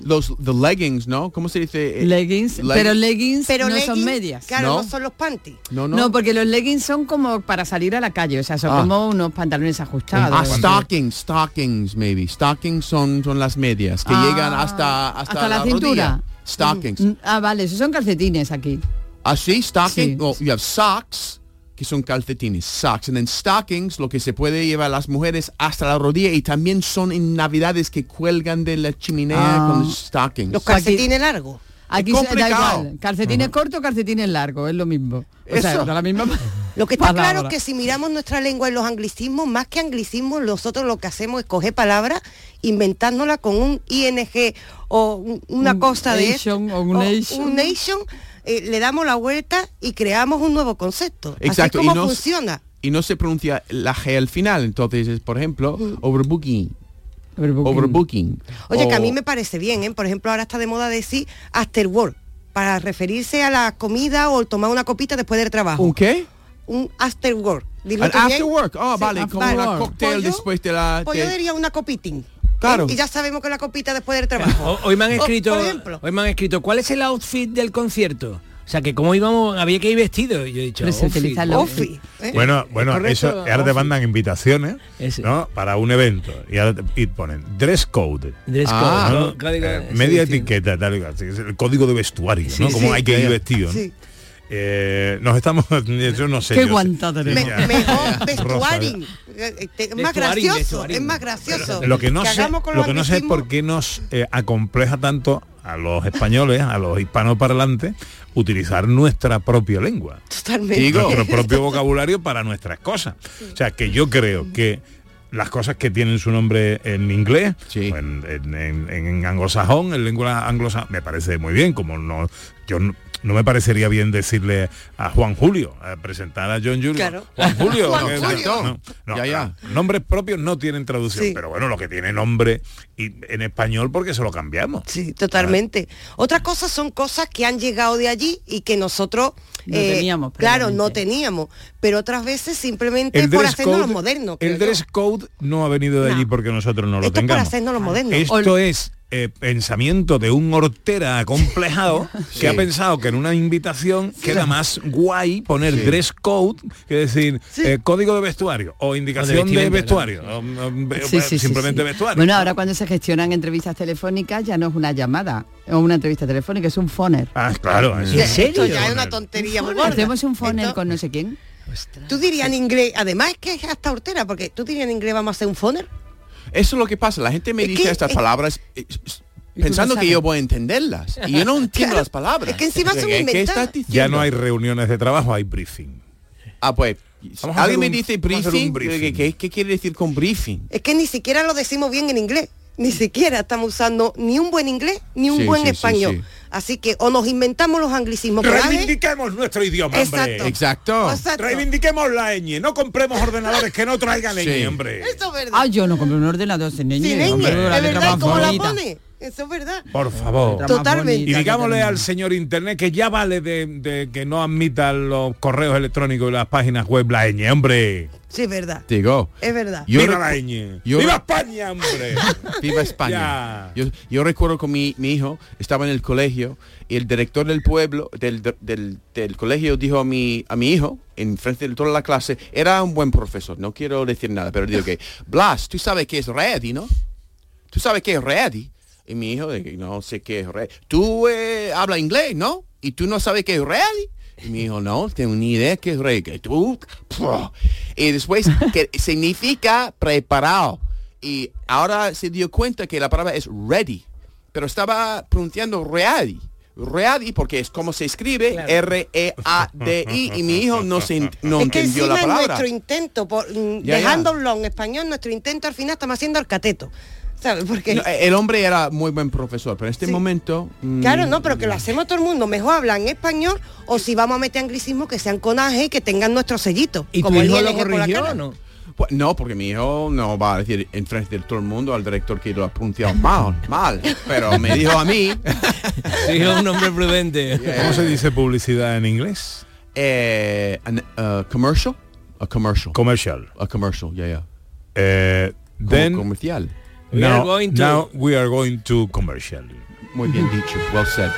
Los the leggings, ¿no? ¿Cómo se dice? Eh,
Leggings,
leg-
pero leggings
Pero
no son medias.
Claro,
No.
no, son los panties.
No, no.
No, porque los leggings son como para salir a la calle, o sea, son
Ah.
como unos pantalones ajustados.
Ah, stockings, stockings, maybe. Stockings son, son las medias que
Ah,
llegan hasta, hasta,
hasta la cintura.
rodilla. Stockings.
Mm, Ah, vale, esos son calcetines aquí.
Ah, sí, stocking.
Sí.
Well, you have socks, que son calcetines, socks. And then stockings, lo que se puede llevar las mujeres hasta la rodilla. Y también son en navidades que cuelgan de la chimenea
Ah.
con los stockings.
Los calcetines largos.
Aquí
Es
se- da igual. Calcetines cortos, calcetines largos, es lo mismo. O sea,
Eso.
da la misma
Lo que está
palabra.
claro es que si miramos nuestra lengua y los anglicismos, más que anglicismos, nosotros lo que hacemos es coger palabras, inventándola con un ing o un- una
Un
cosa de
nation
esto,
o un
o
nation.
un nation, eh, le damos la vuelta y creamos un nuevo concepto.
Exacto,
Así
y
como
no-
funciona.
Y no se pronuncia la G al final. Entonces, es, por ejemplo,
Mm.
overbooking.
Overbooking.
Overbooking.
Oye, que a
O-
mí me parece bien, ¿eh? Por ejemplo, ahora está de moda decir after work, para referirse a la comida o tomar una copita después del trabajo.
¿Un qué?
Un after work. Bien.
after work. Ah,
Sí,
vale,
after
como la
work.
cóctel
yo-
después de la...
Pues yo
de-
diría una copitín.
Claro.
Y ya sabemos que la copita después del trabajo.
O- Hoy me han
O,
escrito,
por ejemplo,
hoy me han escrito, ¿cuál es el outfit del concierto? O sea, que cómo íbamos, había que ir vestido. Y yo he dicho,
Ofi, ¿eh?
Bueno, bueno, eso ahora te mandan invitaciones. ¿no? Para un evento y, ahora te- y ponen dress code.
Dress code,
Ah.
Código-
Eh, media
sí.
etiqueta, tal el código de vestuario,
Sí,
¿no? Como
sí.
hay que ir vestido, ¿no? Eh, nos estamos, yo no sé.
Qué
me- mejor Es más
Vestuaring,
gracioso,
vestuaring.
es más gracioso.
Lo que no sé,
hagamos con
lo
los
que no sé es por qué nos eh, acompleja tanto a los españoles, a los hispanoparlantes, utilizar nuestra propia lengua.
Totalmente.
Digo.
nuestro propio vocabulario para nuestras cosas. O sea, que yo creo que las cosas que tienen su nombre en inglés,
Sí.
o en, en- en- en anglosajón, en lengua anglosajón, me parece muy bien, como no, yo no, me parecería bien decirle a Juan Julio, a presentar a John Julio.
Claro.
Juan Julio.
Juan
que-
Julio.
no, no,
Ya, ya.
Nombres propios no tienen traducción,
Sí.
pero bueno, lo que tiene nombre y en español porque se lo cambiamos.
Sí, totalmente. Otras cosas son cosas que han llegado de allí y que nosotros
No
eh,
teníamos,
Claro, no teníamos. Pero otras veces simplemente
El
por hacernos los modernos.
el
yo.
dress code no ha venido de
No.
allí porque nosotros no lo
Esto es por
tengamos.
hacernos los modernos.
Esto es eh, pensamiento de un hortera acomplejado que ha pensado que en una invitación queda más guay poner dress code que decir eh, código de vestuario o indicación de, vestuario o, o,
Sí, sí, sí,
simplemente
sí.
vestuario.
Bueno, ahora cuando se gestionan entrevistas telefónicas ya no es una llamada o una entrevista telefónica, es un phoner.
Ah, claro. es-
Esto ya es una tontería muy gorda.
Hacemos un
Esto-
con no sé quién.
Tú dirías en inglés, además es que es hasta hortera, porque tú dirías en inglés vamos a hacer un phoner.
Eso es lo que pasa. La gente me
Es
dice
que-
estas
es-
palabras eh, pensando
no
que yo voy a entenderlas. Y yo no entiendo
Claro,
las palabras.
es que encima son
¿Qué- ¿Qué
inventadas.
estás diciendo?
ya no hay reuniones de trabajo, hay briefing.
Ah, pues,
Vamos
alguien me dice briefing.
briefing.
¿Qué, qué quiere decir con briefing?
Es que ni siquiera lo decimos bien en inglés. Ni siquiera estamos usando ni un buen inglés ni un
Sí,
buen
sí,
español.
sí.
Así que o nos inventamos los anglicismos
Reivindiquemos nuestro idioma, hombre.
Exacto.
Exacto.
Exacto.
Reivindiquemos la ñ. No compremos ordenadores que no traigan
Sí.
ñ, hombre.
Eso es verdad.
Ah, yo no compré un ordenador sin niño.
Sin ñ,
hombre,
es verdad,
más
¿y cómo la pone? Eso es verdad.
Por favor.
Totalmente.
Y digámosle al señor internet que ya vale de, de que no admitan los correos electrónicos y las páginas web la ñ, hombre.
Sí, es verdad.
Digo,
Es verdad.
Yo
¡Viva
recu-
la ñ!
yo-
¡Viva España, hombre!
Viva España. Yo, yo recuerdo con mi, mi hijo, estaba en el colegio y el director del pueblo, del, del, del colegio dijo a mi, a mi hijo, en frente de toda la clase, era un buen profesor, no quiero decir nada, pero digo que, Blas, tú sabes qué es ready, ¿no? Tú sabes qué es ready. Y mi hijo, que no sé qué es ready. Tú eh, hablas inglés, ¿no? Y tú no sabes qué es ready. Y mi hijo, no, tengo ni idea qué es ready. Que tú, Puh. y después, que significa preparado. Y ahora se dio cuenta que la palabra es ready, pero estaba pronunciando ready. Ready porque es como se escribe R-E-A-D-I y mi hijo no, se, no
es que
entendió la palabra.
nuestro intento, por, mm,
ya.
dejándolo en español, nuestro intento al final estamos haciendo el cateto. ¿Sabes? Porque...
No, el hombre era muy buen profesor, pero en este
Sí.
momento... mm,
Claro, no, pero que lo hacemos todo el mundo. Mejor hablan en español o si vamos a meter anglicismo que sean con AG y que tengan nuestro sellito.
¿Y tu
como el
hijo lo corrigió o no?
Pues no, porque mi hijo no va a decir en frente de todo el mundo al director que lo ha pronunciado mal, mal. Pero me dijo a mí,
Sí, es un hombre prudente.
¿Cómo se dice publicidad en inglés?
Eh, an, uh, commercial? A commercial.
Commercial.
A commercial, yeah, yeah.
Eh, then
comercial.
We are
now,
going to-
now we are going to commercial.
Muy bien dicho. Well said.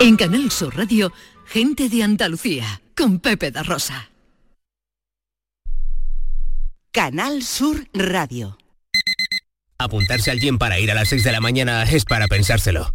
En Canal Sur Radio, gente de Andalucía, con Pepe da Rosa.
Canal Sur Radio.
Apuntarse al gym para ir a las 6 de la mañana es para pensárselo.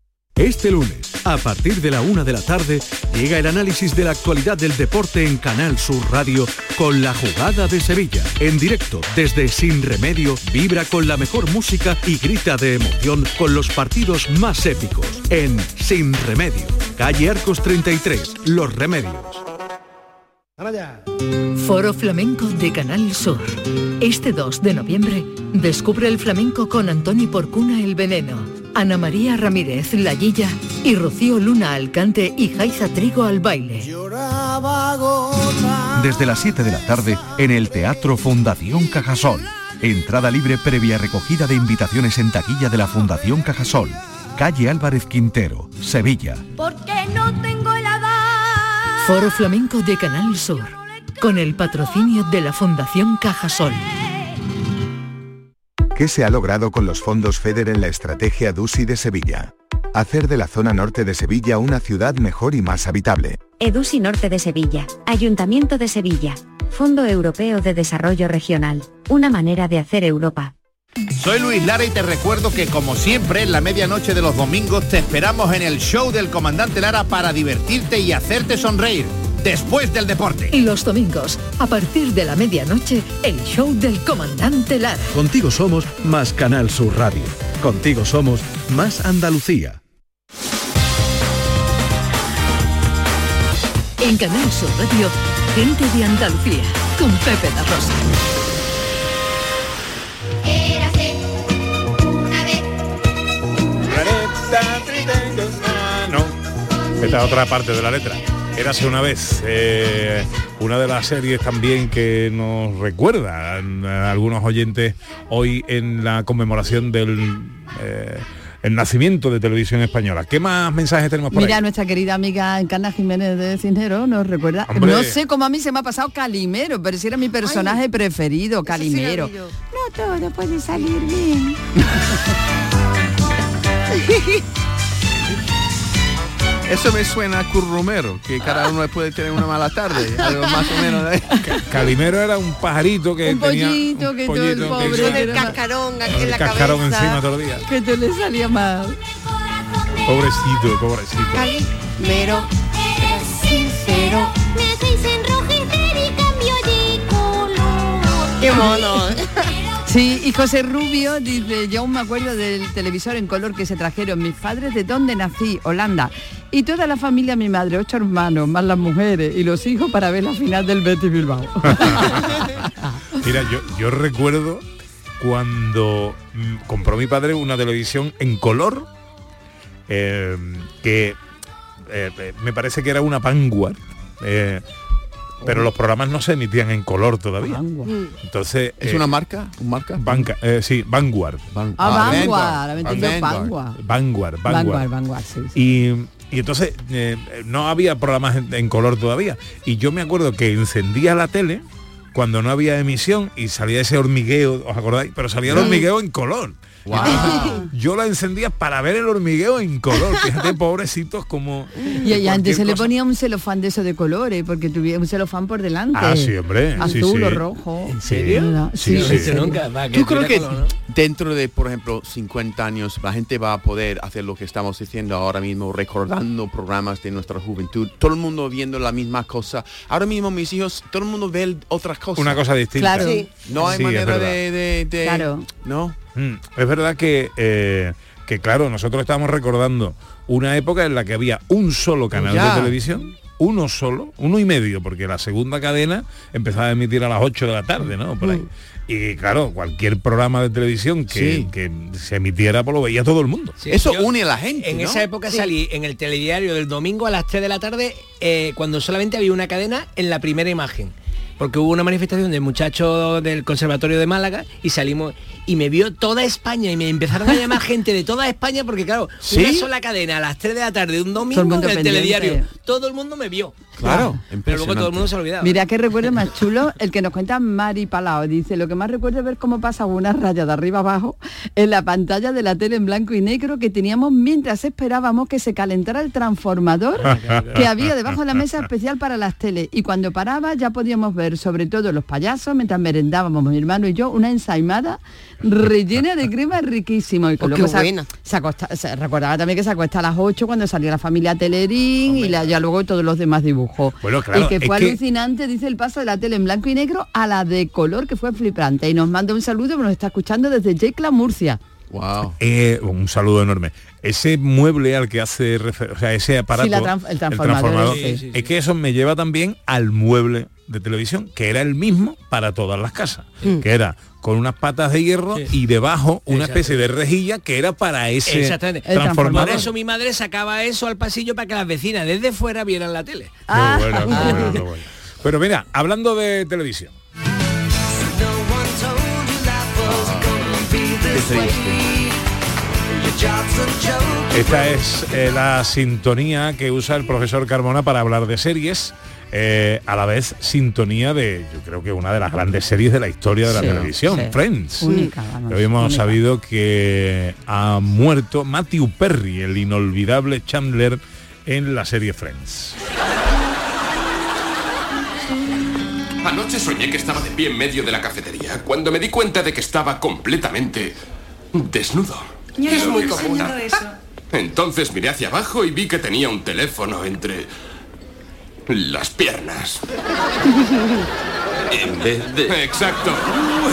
Este lunes, a partir de la una de la tarde, llega el análisis de la actualidad del deporte en Canal Sur Radio con la jugada de Sevilla. En directo, desde Sin Remedio, vibra con la mejor música y grita de emoción con los partidos más épicos. En Sin Remedio, calle Arcos 33, Los Remedios.
Foro Flamenco de Canal Sur. Este 2 de noviembre, descubre el flamenco con Antoni Porcuna el Veneno, Ana María Ramírez La Guilla y Rocío Luna al cante y Jaiza Trigo al baile.
Desde las 7 de la tarde, en el Teatro Fundación Cajasol. Entrada libre previa recogida de invitaciones en taquilla de la Fundación Cajasol. Calle Álvarez Quintero, Sevilla.
Porque no tengo la edad.
Foro Flamenco de Canal Sur. Con el patrocinio de la Fundación Cajasol.
¿Qué se ha logrado con los fondos FEDER en la estrategia DUSI de Sevilla? Hacer de la zona norte de Sevilla una ciudad mejor y más habitable.
EDUSI Norte de Sevilla, Ayuntamiento de Sevilla, Fondo Europeo de Desarrollo Regional, una manera de hacer Europa.
Soy Luis Lara y te recuerdo que como siempre en la medianoche de los domingos te esperamos en el show del comandante Lara para divertirte y hacerte sonreír después del deporte.
Y los domingos, a partir de la medianoche, el show del comandante Lara.
Contigo somos más Canal Sur Radio. Contigo somos más Andalucía.
En Canal Sur Radio, gente de Andalucía, con Pepe da Rosa.
Esta es otra parte de la letra. Érase una vez eh, una de las series también que nos recuerdan a algunos oyentes hoy en la conmemoración del eh, el nacimiento de televisión española. ¿Qué más mensajes tenemos por
Mira,
ahí?
nuestra querida amiga Encarna Jiménez de Cisneros nos recuerda.
Hombre.
No sé cómo a mí se me ha pasado Calimero, pero si era mi personaje preferido, Calimero.
No todo puede salir bien.
Eso me suena a Currumero, que cada uno puede tener una mala tarde, algo más o menos de
Calimero era un pajarito que
Un
tenía
pollito
un
que todo el
que
pobre
el cascarón aquí en la
cascarón
cabeza.
encima todo el día.
Que te le salía mal.
Pobrecito, pobrecito.
Calimero. Sincero.
Me hacéis enrojecer y cambio de color.
Qué mono.
Sí, y José Rubio dice, yo aún me acuerdo del televisor en color que se trajeron mis padres de donde nací, Holanda. Y toda la familia, mi madre, ocho hermanos, más las mujeres y los hijos para ver la final del Betis Bilbao.
Mira, yo, yo recuerdo cuando mm, compró mi padre una televisión en color eh, que eh, eh, me parece que era una Vanguard. eh, pero los programas no se emitían en color todavía. Entonces
¿Es
eh,
una marca? ¿Un marca?
Vanca- eh, sí, Vanguard.
Ah, Vanguard, me entendí yo, Vanguard.
Vanguard, Vanguard.
Vanguard, Vanguard, sí. sí.
Y, entonces eh, no había programas en, en color todavía. Y yo me acuerdo que encendía la tele cuando no había emisión y salía ese hormigueo, ¿os acordáis? Pero salía el
Sí.
hormigueo en color. Yo la encendía para ver el hormigueo en color. Fíjate, pobrecitos, como...
Y, y antes se le ponía un celofán de eso de colores, porque tuviera un celofán por delante.
Ah, sí, hombre.
Azul
sí.
o rojo.
¿En
serio?
Sí,
Sí,
sí.
sí.
Nunca, va, que
¿Tú crees que dentro de, por ejemplo, 50 años, la gente va a poder hacer lo que estamos diciendo ahora mismo, recordando programas de nuestra juventud, todo el mundo viendo la misma cosa? Ahora mismo mis hijos, todo el mundo ve otras cosas.
Una cosa distinta.
Claro. No hay manera de- de-
Claro.
¿No?
Mm, Es verdad que, eh, que, claro, nosotros estamos recordando una época en la que había un solo canal
Ya.
de televisión, uno solo, uno y medio, porque la segunda cadena empezaba a emitir a las 8 de la tarde, ¿no? Por ahí. Y claro, cualquier programa de televisión que,
Sí.
que se emitiera, pues lo veía todo el mundo.
Sí,
Eso
yo
une a la gente,
En
¿no?
esa época salí en el telediario del domingo a las 3 de la tarde, eh, cuando solamente había una cadena en la primera imagen. Porque hubo una manifestación de muchachos del Conservatorio de Málaga y salimos y me vio toda España y me empezaron a llamar gente de toda España porque claro,
¿Sí?
una sola cadena a las 3 de la tarde un domingo
Todo el mundo
en el
pendiente.
telediario. Todo el mundo me vio.
Claro,
Pero luego todo el mundo se olvidaba.
Mira qué recuerdo más chulo el que nos cuenta Mari Palao. Dice, lo que más recuerdo es ver cómo pasaba una raya de arriba abajo en la pantalla de la tele en blanco y negro que teníamos mientras esperábamos que se calentara el transformador que había debajo de la mesa especial para las teles. Y cuando paraba ya podíamos ver, sobre todo los payasos, mientras merendábamos mi hermano y yo, una ensaimada rellena de crema riquísimo. Y que
Oh,
luego
qué
se-
buena.
se, acosta- se recordaba también que se acuesta a las 8 cuando salía la familia Telerín y la- ya luego todos los demás dibujos.
Bueno, claro,
y que fue
que-
alucinante, dice el paso de la tele en blanco y negro a la de color, que fue flipante. Y nos manda un saludo, nos está escuchando desde Yecla, Murcia.
Wow.
Eh, un saludo enorme. Ese mueble al que hace refer- o sea, ese aparato,
Sí, la el transformador. Sí, sí,
es que eso me lleva también al mueble de televisión, que era el mismo para todas las casas,
Mm.
que era con unas patas de hierro y debajo una especie de rejilla que era para ese
Exactamente.
transformador.
Por eso mi madre sacaba eso al pasillo para que las vecinas desde fuera vieran la tele.
Bueno, bueno, qué bueno. Pero mira, hablando de televisión, Esta es eh, la sintonía que usa el profesor Carmona para hablar de series, eh, a la vez sintonía de, yo creo que una de las grandes series de la historia de la
Sí,
televisión,
sí.
Friends.
Única, vamos,
Hoy hemos
única.
sabido que ha muerto Matthew Perry, el inolvidable Chandler en la serie Friends.
Anoche soñé que estaba de pie en medio de la cafetería, cuando me di cuenta de que estaba completamente desnudo.
Es muy
común. Entonces miré hacia abajo y vi que tenía un teléfono entre las piernas.
En vez de...
Exacto.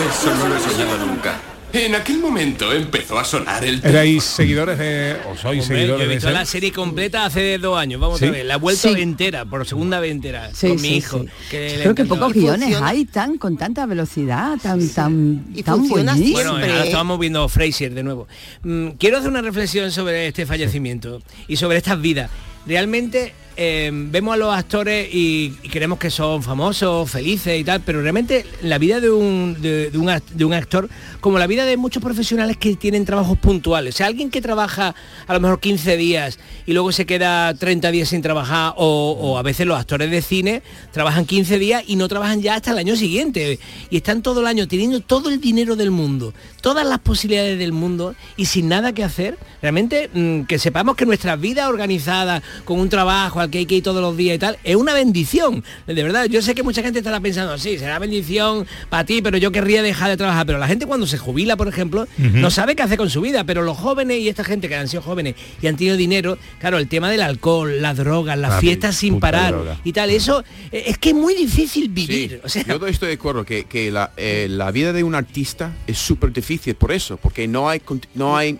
Eso no lo he soñado nunca.
En aquel momento empezó a sonar el
¿Erais seguidores de... o sois
Hombre, yo
seguidores
he
de
visto la serie completa hace dos años, vamos
¿Sí?
a ver, la he vuelto
Sí.
entera, por segunda vez entera,
Sí,
con
sí,
mi hijo.
sí.
que
Creo que pocos guiones hay tan con tanta velocidad, tan tan
Y
tan
funciona
buenísimo.
Bueno, ahora estábamos viendo Fraser de nuevo. Mm, quiero hacer una reflexión sobre este fallecimiento y sobre estas vidas. Realmente eh, vemos a los actores y, y creemos que son famosos, felices y tal, pero realmente la vida de un, de, un, de un actor, como la vida de muchos profesionales que tienen trabajos puntuales, o sea, alguien que trabaja a lo mejor 15 días y luego se queda 30 días sin trabajar, o, o a veces los actores de cine trabajan 15 días y no trabajan ya hasta el año siguiente, y están todo el año teniendo todo el dinero del mundo, todas las posibilidades del mundo y sin nada que hacer, realmente mm, que sepamos que nuestra vida organizada con un trabajo que hay que ir todos los días y tal, es una bendición. De verdad, yo sé que mucha gente estará pensando, sí, será bendición para ti, pero yo querría dejar de trabajar. Pero la gente cuando se jubila, por ejemplo, no sabe qué hacer con su vida. Pero los jóvenes y esta gente que han sido jóvenes y han tenido dinero, claro, el tema del alcohol, las drogas, las
La
fiestas sin parar
droga.
y tal, eso eh, es que es muy difícil vivir. O sea,
Yo estoy de acuerdo que, que la, eh, la vida de un artista es súper difícil por eso, porque no hay no hay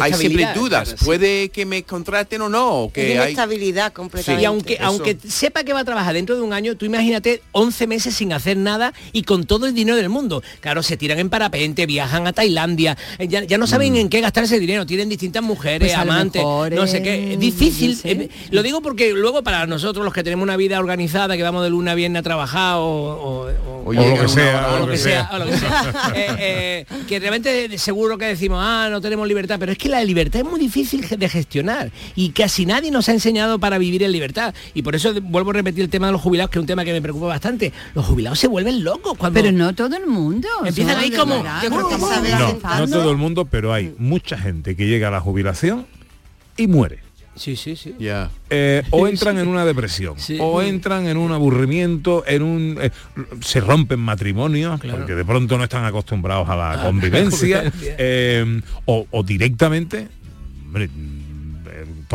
hay siempre
Estabilidad,
dudas.
claro, sí.
Puede que me contraten o no. o Que
Es
hay...
inestabilidad completamente.
Y aunque,
Eso.
aunque sepa que va a trabajar dentro de un año, tú imagínate 11 meses sin hacer nada y con todo el dinero del mundo. Claro, se tiran en parapente, viajan a Tailandia, eh, ya, ya no saben en qué gastar ese dinero, tienen distintas mujeres,
Pues
amantes,
mejor,
no sé qué. Es difícil. eh, lo digo porque luego para nosotros los que tenemos una vida organizada, que vamos de luna a viernes a trabajar o, o- o-
O lo que sea,
o lo que sea, eh, que realmente seguro que decimos, ah, no tenemos libertad, pero es que que la libertad es muy difícil de gestionar y casi nadie nos ha enseñado para vivir en libertad. Y por eso vuelvo a repetir el tema de los jubilados, que es un tema que me preocupa bastante. Los jubilados se vuelven locos cuando...
Pero no todo el mundo.
Empiezan ahí como...
Yo creo que sabe
No, todo el mundo, pero hay mucha gente que llega a la jubilación y muere.
Sí, sí, sí.
Ya.
Eh, o entran en una depresión,
Sí.
o entran en un aburrimiento, en un eh, se rompen matrimonios, porque de pronto no están acostumbrados a la
Ah,
convivencia,
convivencia.
eh, o, o directamente, hombre,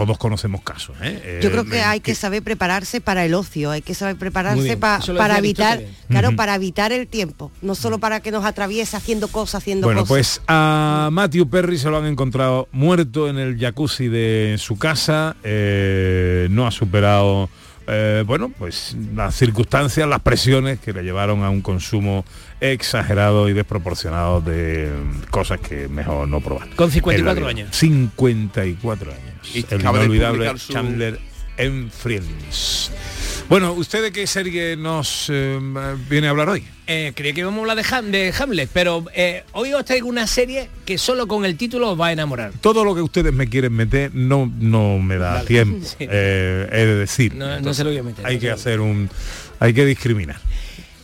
todos conocemos casos. ¿eh?
Yo creo que
eh,
hay que saber prepararse para el ocio, hay que saber prepararse pa- para evitar, claro, para evitar el tiempo, no solo para que nos atraviese haciendo cosas, haciendo
Bueno,
cosas.
pues a Matthew Perry se lo han encontrado muerto en el jacuzzi de su casa, eh, no ha superado, eh, bueno, pues las circunstancias, las presiones que le llevaron a un consumo exagerado y desproporcionado de cosas que mejor no probar.
Con
en la
54
vida.
años.
54 años.
Y
el inolvidable
su-
Chandler en Friends. Bueno, ¿usted de qué serie nos eh, viene a hablar hoy?
Eh, creía que íbamos a hablar de, Ham- de Hamlet, pero eh, hoy os traigo una serie que solo con el título os va a enamorar.
todo lo que ustedes me quieren meter no no me da
Vale.
tiempo
Sí.
eh, he de decir
No, no se lo voy a meter,
hay
no
que hacer un hay que discriminar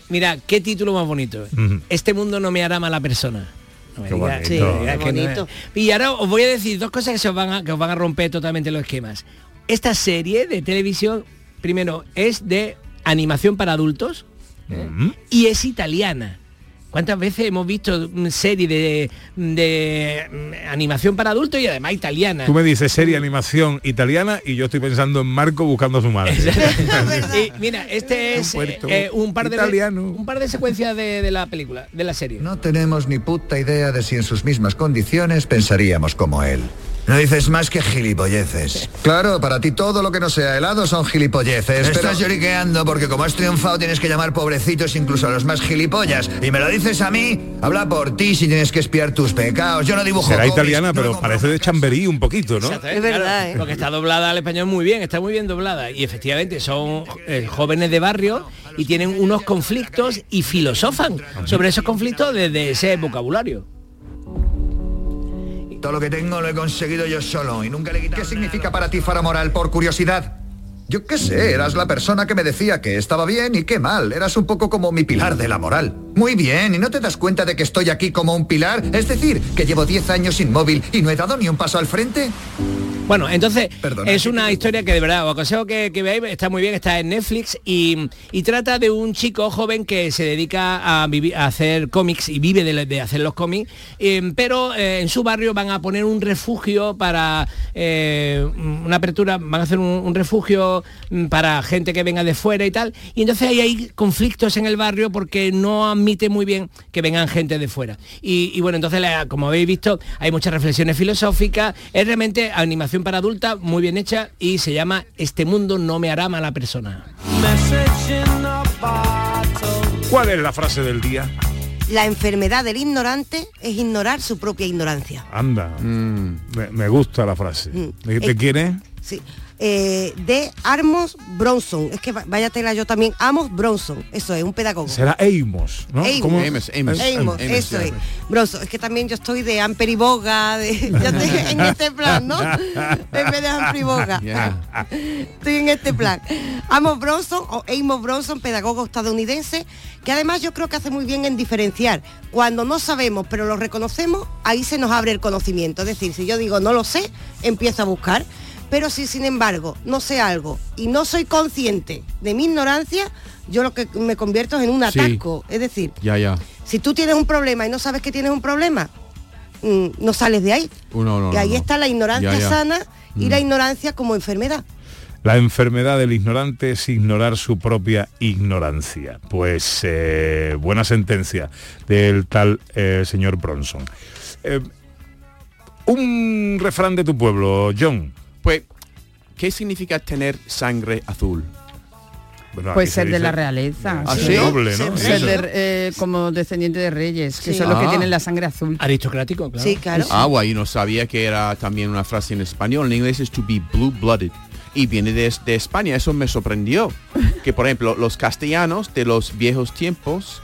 Mira, qué título más bonito. Este mundo no me hará mala persona. No me
Qué
diga-
bonito.
sí,
Qué
no
bonito.
y ahora os voy a decir dos cosas que, se os van a, que os van a romper totalmente los esquemas. Esta serie de televisión, primero, es de animación para adultos ¿eh? y es italiana. ¿Cuántas veces hemos visto mm, serie de, de mm, animación para adultos y además italiana?
tú me dices serie animación italiana y yo estoy pensando en Marco buscando a su madre
Y mira, este es
Un
eh, un par de
italiano.
un par de secuencias de, de la película, de la serie.
No tenemos ni puta idea de si en sus mismas condiciones pensaríamos como él. No dices más que gilipolleces. Claro, para ti todo lo que no sea helado son gilipolleces. Estás lloriqueando porque como has triunfado tienes que llamar pobrecitos incluso a los más gilipollas. Y me lo dices a mí, habla por ti si tienes que espiar tus pecados. Yo no dibujo
será italiana pero parece de chamberí un poquito no
Exacto, ¿eh? Claro, Porque está doblada al español muy bien, está muy bien doblada. Y efectivamente son eh, jóvenes de barrio y tienen unos conflictos y filosofan sobre esos conflictos desde ese vocabulario.
Todo lo que tengo lo he conseguido yo solo y nunca le he quitado ¿Qué significa para ti Fara Moral por curiosidad? Yo qué sé, eras la persona que me decía que estaba bien y qué mal. Eras un poco como mi pilar de la moral. Muy bien, ¿y no te das cuenta de que estoy aquí como un pilar? Es decir, que llevo 10 años inmóvil y no he dado ni un paso al frente.
Bueno, entonces
Perdona,
es
¿qué
una historia que de verdad os aconsejo que, que veáis, está muy bien, está en Netflix y, y trata de un chico joven que se dedica a, vivir, a hacer cómics y vive de, de hacer los cómics, eh, pero eh, en su barrio van a poner un refugio para eh, una apertura, van a hacer un, un refugio mm, para gente que venga de fuera y tal, y entonces ahí hay conflictos en el barrio porque no admite muy bien que vengan gente de fuera. Y, y bueno, entonces la- como habéis visto, hay muchas reflexiones filosóficas, es realmente animación para adulta, muy bien hecha, y se llama Este mundo no me hará mala persona.
¿cuál es la frase del día?
La enfermedad del ignorante es ignorar su propia ignorancia.
anda me, me gusta la frase ¿de, de quién es?
Sí. Eh, de Armos Bronson. Es que va- vaya tela yo también. Amos Bronson. Eso es, un pedagogo.
será Amos ¿no?
Amos.
¿Cómo?
Amos, eso es. Bronson. Es que también yo estoy de Amperi Boga, de, yo estoy en este plan, ¿no? En vez de Amperi Boga. Estoy en este plan. Amos Bronson o Amos Bronson, pedagogo estadounidense, que además yo creo que hace muy bien en diferenciar. Cuando no sabemos, pero lo reconocemos, ahí se nos abre el conocimiento. Es decir, si yo digo no lo sé, empiezo a buscar. Pero si sin embargo no sé algo y no soy consciente de mi ignorancia, yo lo que me convierto es en un
Sí.
atasco. Es decir,
Ya, ya.
si tú tienes un problema y no sabes que tienes un problema, mm, no sales de ahí.
No,
y
no,
ahí
no.
está la ignorancia
ya.
sana y
Mm.
la ignorancia como enfermedad.
La enfermedad del ignorante es ignorar su propia ignorancia. Pues eh, buena sentencia del tal eh, señor Bronson. Eh, un refrán de tu pueblo, John.
Pues, ¿qué significa tener sangre azul?
Bueno,
Pues ser de la realeza.
Ah,
sí.
Noble, ¿no?
Ser de- eh, como descendiente de reyes, que
Sí.
son los que
Ah.
tienen la sangre azul.
Aristocrático, claro.
Sí, claro.
Ah, guay, y no sabía que era también una frase en español. En inglés es to be blue-blooded. Y viene de, de España, eso me sorprendió. Que por ejemplo, los castellanos de los viejos tiempos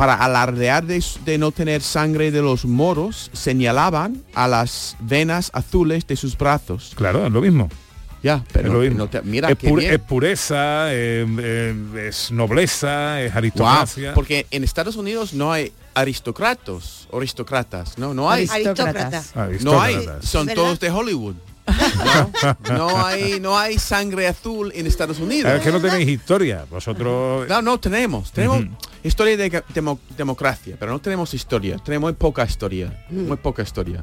para alardear de, no tener sangre de los moros, señalaban a las venas azules de sus brazos.
Claro, es lo mismo.
Ya, pero
Es lo mismo.
no te- mira
es,
qué
pu-
bien.
es pureza, eh, eh, es nobleza, es aristocracia.
porque en Estados Unidos no hay aristócratas, aristócratas, no, no hay.
Aristócratas.
No hay, son
¿Verdad?
todos de Hollywood. No, no hay, no hay sangre azul en Estados Unidos.
Es que no tenéis historia. Vosotros...
No, no tenemos. Tenemos historia de demo- democracia, pero no tenemos historia. Tenemos muy poca historia. Muy poca historia.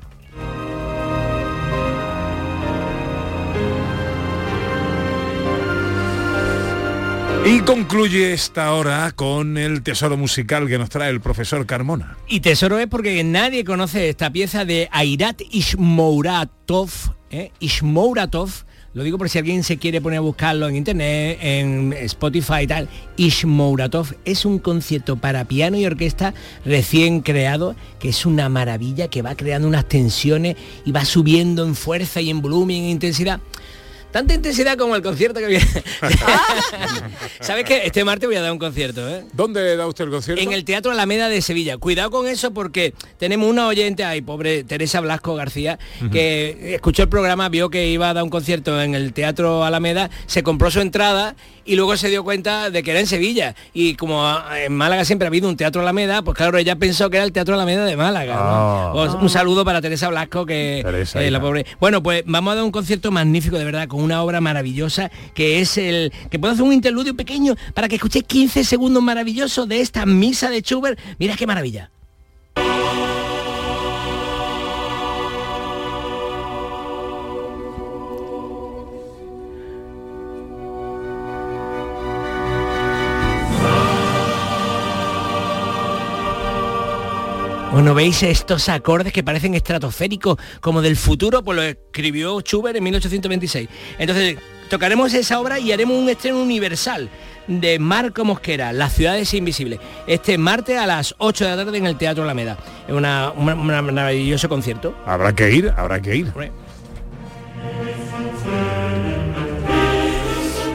Y concluye esta hora con el tesoro musical que nos trae el profesor Carmona.
Y tesoro es porque nadie conoce esta pieza de Airat Ishmouratov, ¿eh? Ishmouratov, lo digo por si alguien se quiere poner a buscarlo en internet, en Spotify y tal. Ishmouratov es un concierto para piano y orquesta recién creado, que es una maravilla, que va creando unas tensiones y va subiendo en fuerza y en volumen e intensidad. Tanta intensidad como el concierto que viene. ¿Sabes qué? Este martes voy a dar un concierto, ¿eh?
¿Dónde da usted el concierto?
En el Teatro Alameda de Sevilla. Cuidado con eso porque tenemos una oyente, ay, pobre Teresa Blasco García, que escuchó el programa, vio que iba a dar un concierto en el Teatro Alameda, se compró su entrada y luego se dio cuenta de que era en Sevilla. Y como ah, en Málaga siempre ha habido un Teatro Alameda, pues claro, ella pensó que era el Teatro Alameda de Málaga. ¿no?
Ah.
Pues un saludo para Teresa Blasco, que
Teresa,
eh, la pobre. Bueno, pues vamos a dar un concierto magnífico, de verdad, con una obra maravillosa, que es el... que puedo hacer un interludio pequeño para que escuchéis 15 segundos maravillosos de esta misa de Schubert. Mira qué maravilla. ¿Veis estos acordes que parecen estratosféricos como del futuro? Pues lo escribió Schubert en 1826. Entonces, tocaremos esa obra y haremos un estreno universal de Marco Mosquera, Las ciudades invisibles, este martes a las 8 de la tarde en el Teatro Alameda. Es una, una- una- un maravilloso concierto.
Habrá que ir, habrá que ir.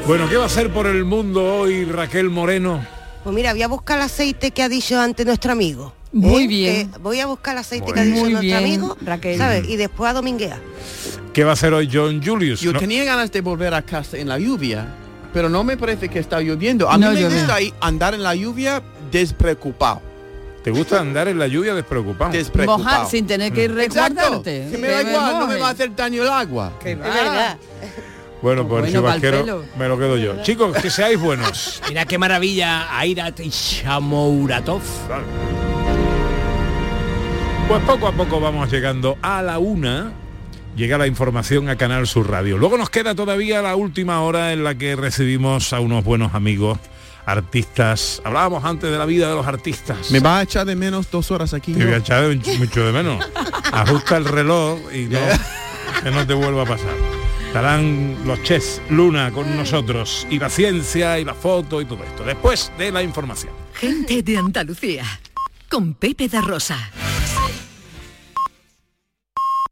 Bueno, ¿qué va a hacer por el mundo hoy Raquel Moreno?
Pues mira, voy a buscar el aceite que ha dicho antes nuestro amigo.
Muy
¿eh?
bien.
Que voy a buscar el aceite
Muy
que ha dicho nuestro
bien,
amigo,
Raquel.
¿sabes? Y después a dominguear.
¿Qué va a hacer hoy John Julius?
Yo
No-
tenía ganas de volver a casa en la lluvia, pero no me parece que está lloviendo. A
No
mí me
llueve.
gusta ir- andar en la lluvia despreocupado.
¿Te gusta andar en la lluvia despreocupado?
Despreocupado.
Mojar sin tener que
Exacto.
resguardarte.
Que me da igual, no me va a hacer daño el agua.
Que
Es
va.
verdad.
Bueno, pues
Bueno,
vasquero me lo quedo yo. Chicos, que seáis buenos.
Mira qué maravilla, Airat Shamouratov.
Pues poco a poco vamos llegando a la una. Llega la información a Canal Sur Radio. Luego nos queda todavía la última hora en la que recibimos a unos buenos amigos, artistas. Hablábamos antes de la vida de los artistas.
Me va a echar de menos dos horas aquí.
Te voy a
¿no?
echar de- mucho de menos. Ajusta el reloj y no, que no te vuelva a pasar. Estarán los Chess Luna con nosotros y la ciencia y la foto y todo esto. Después de la información.
Gente de Andalucía. Con Pepe da Rosa.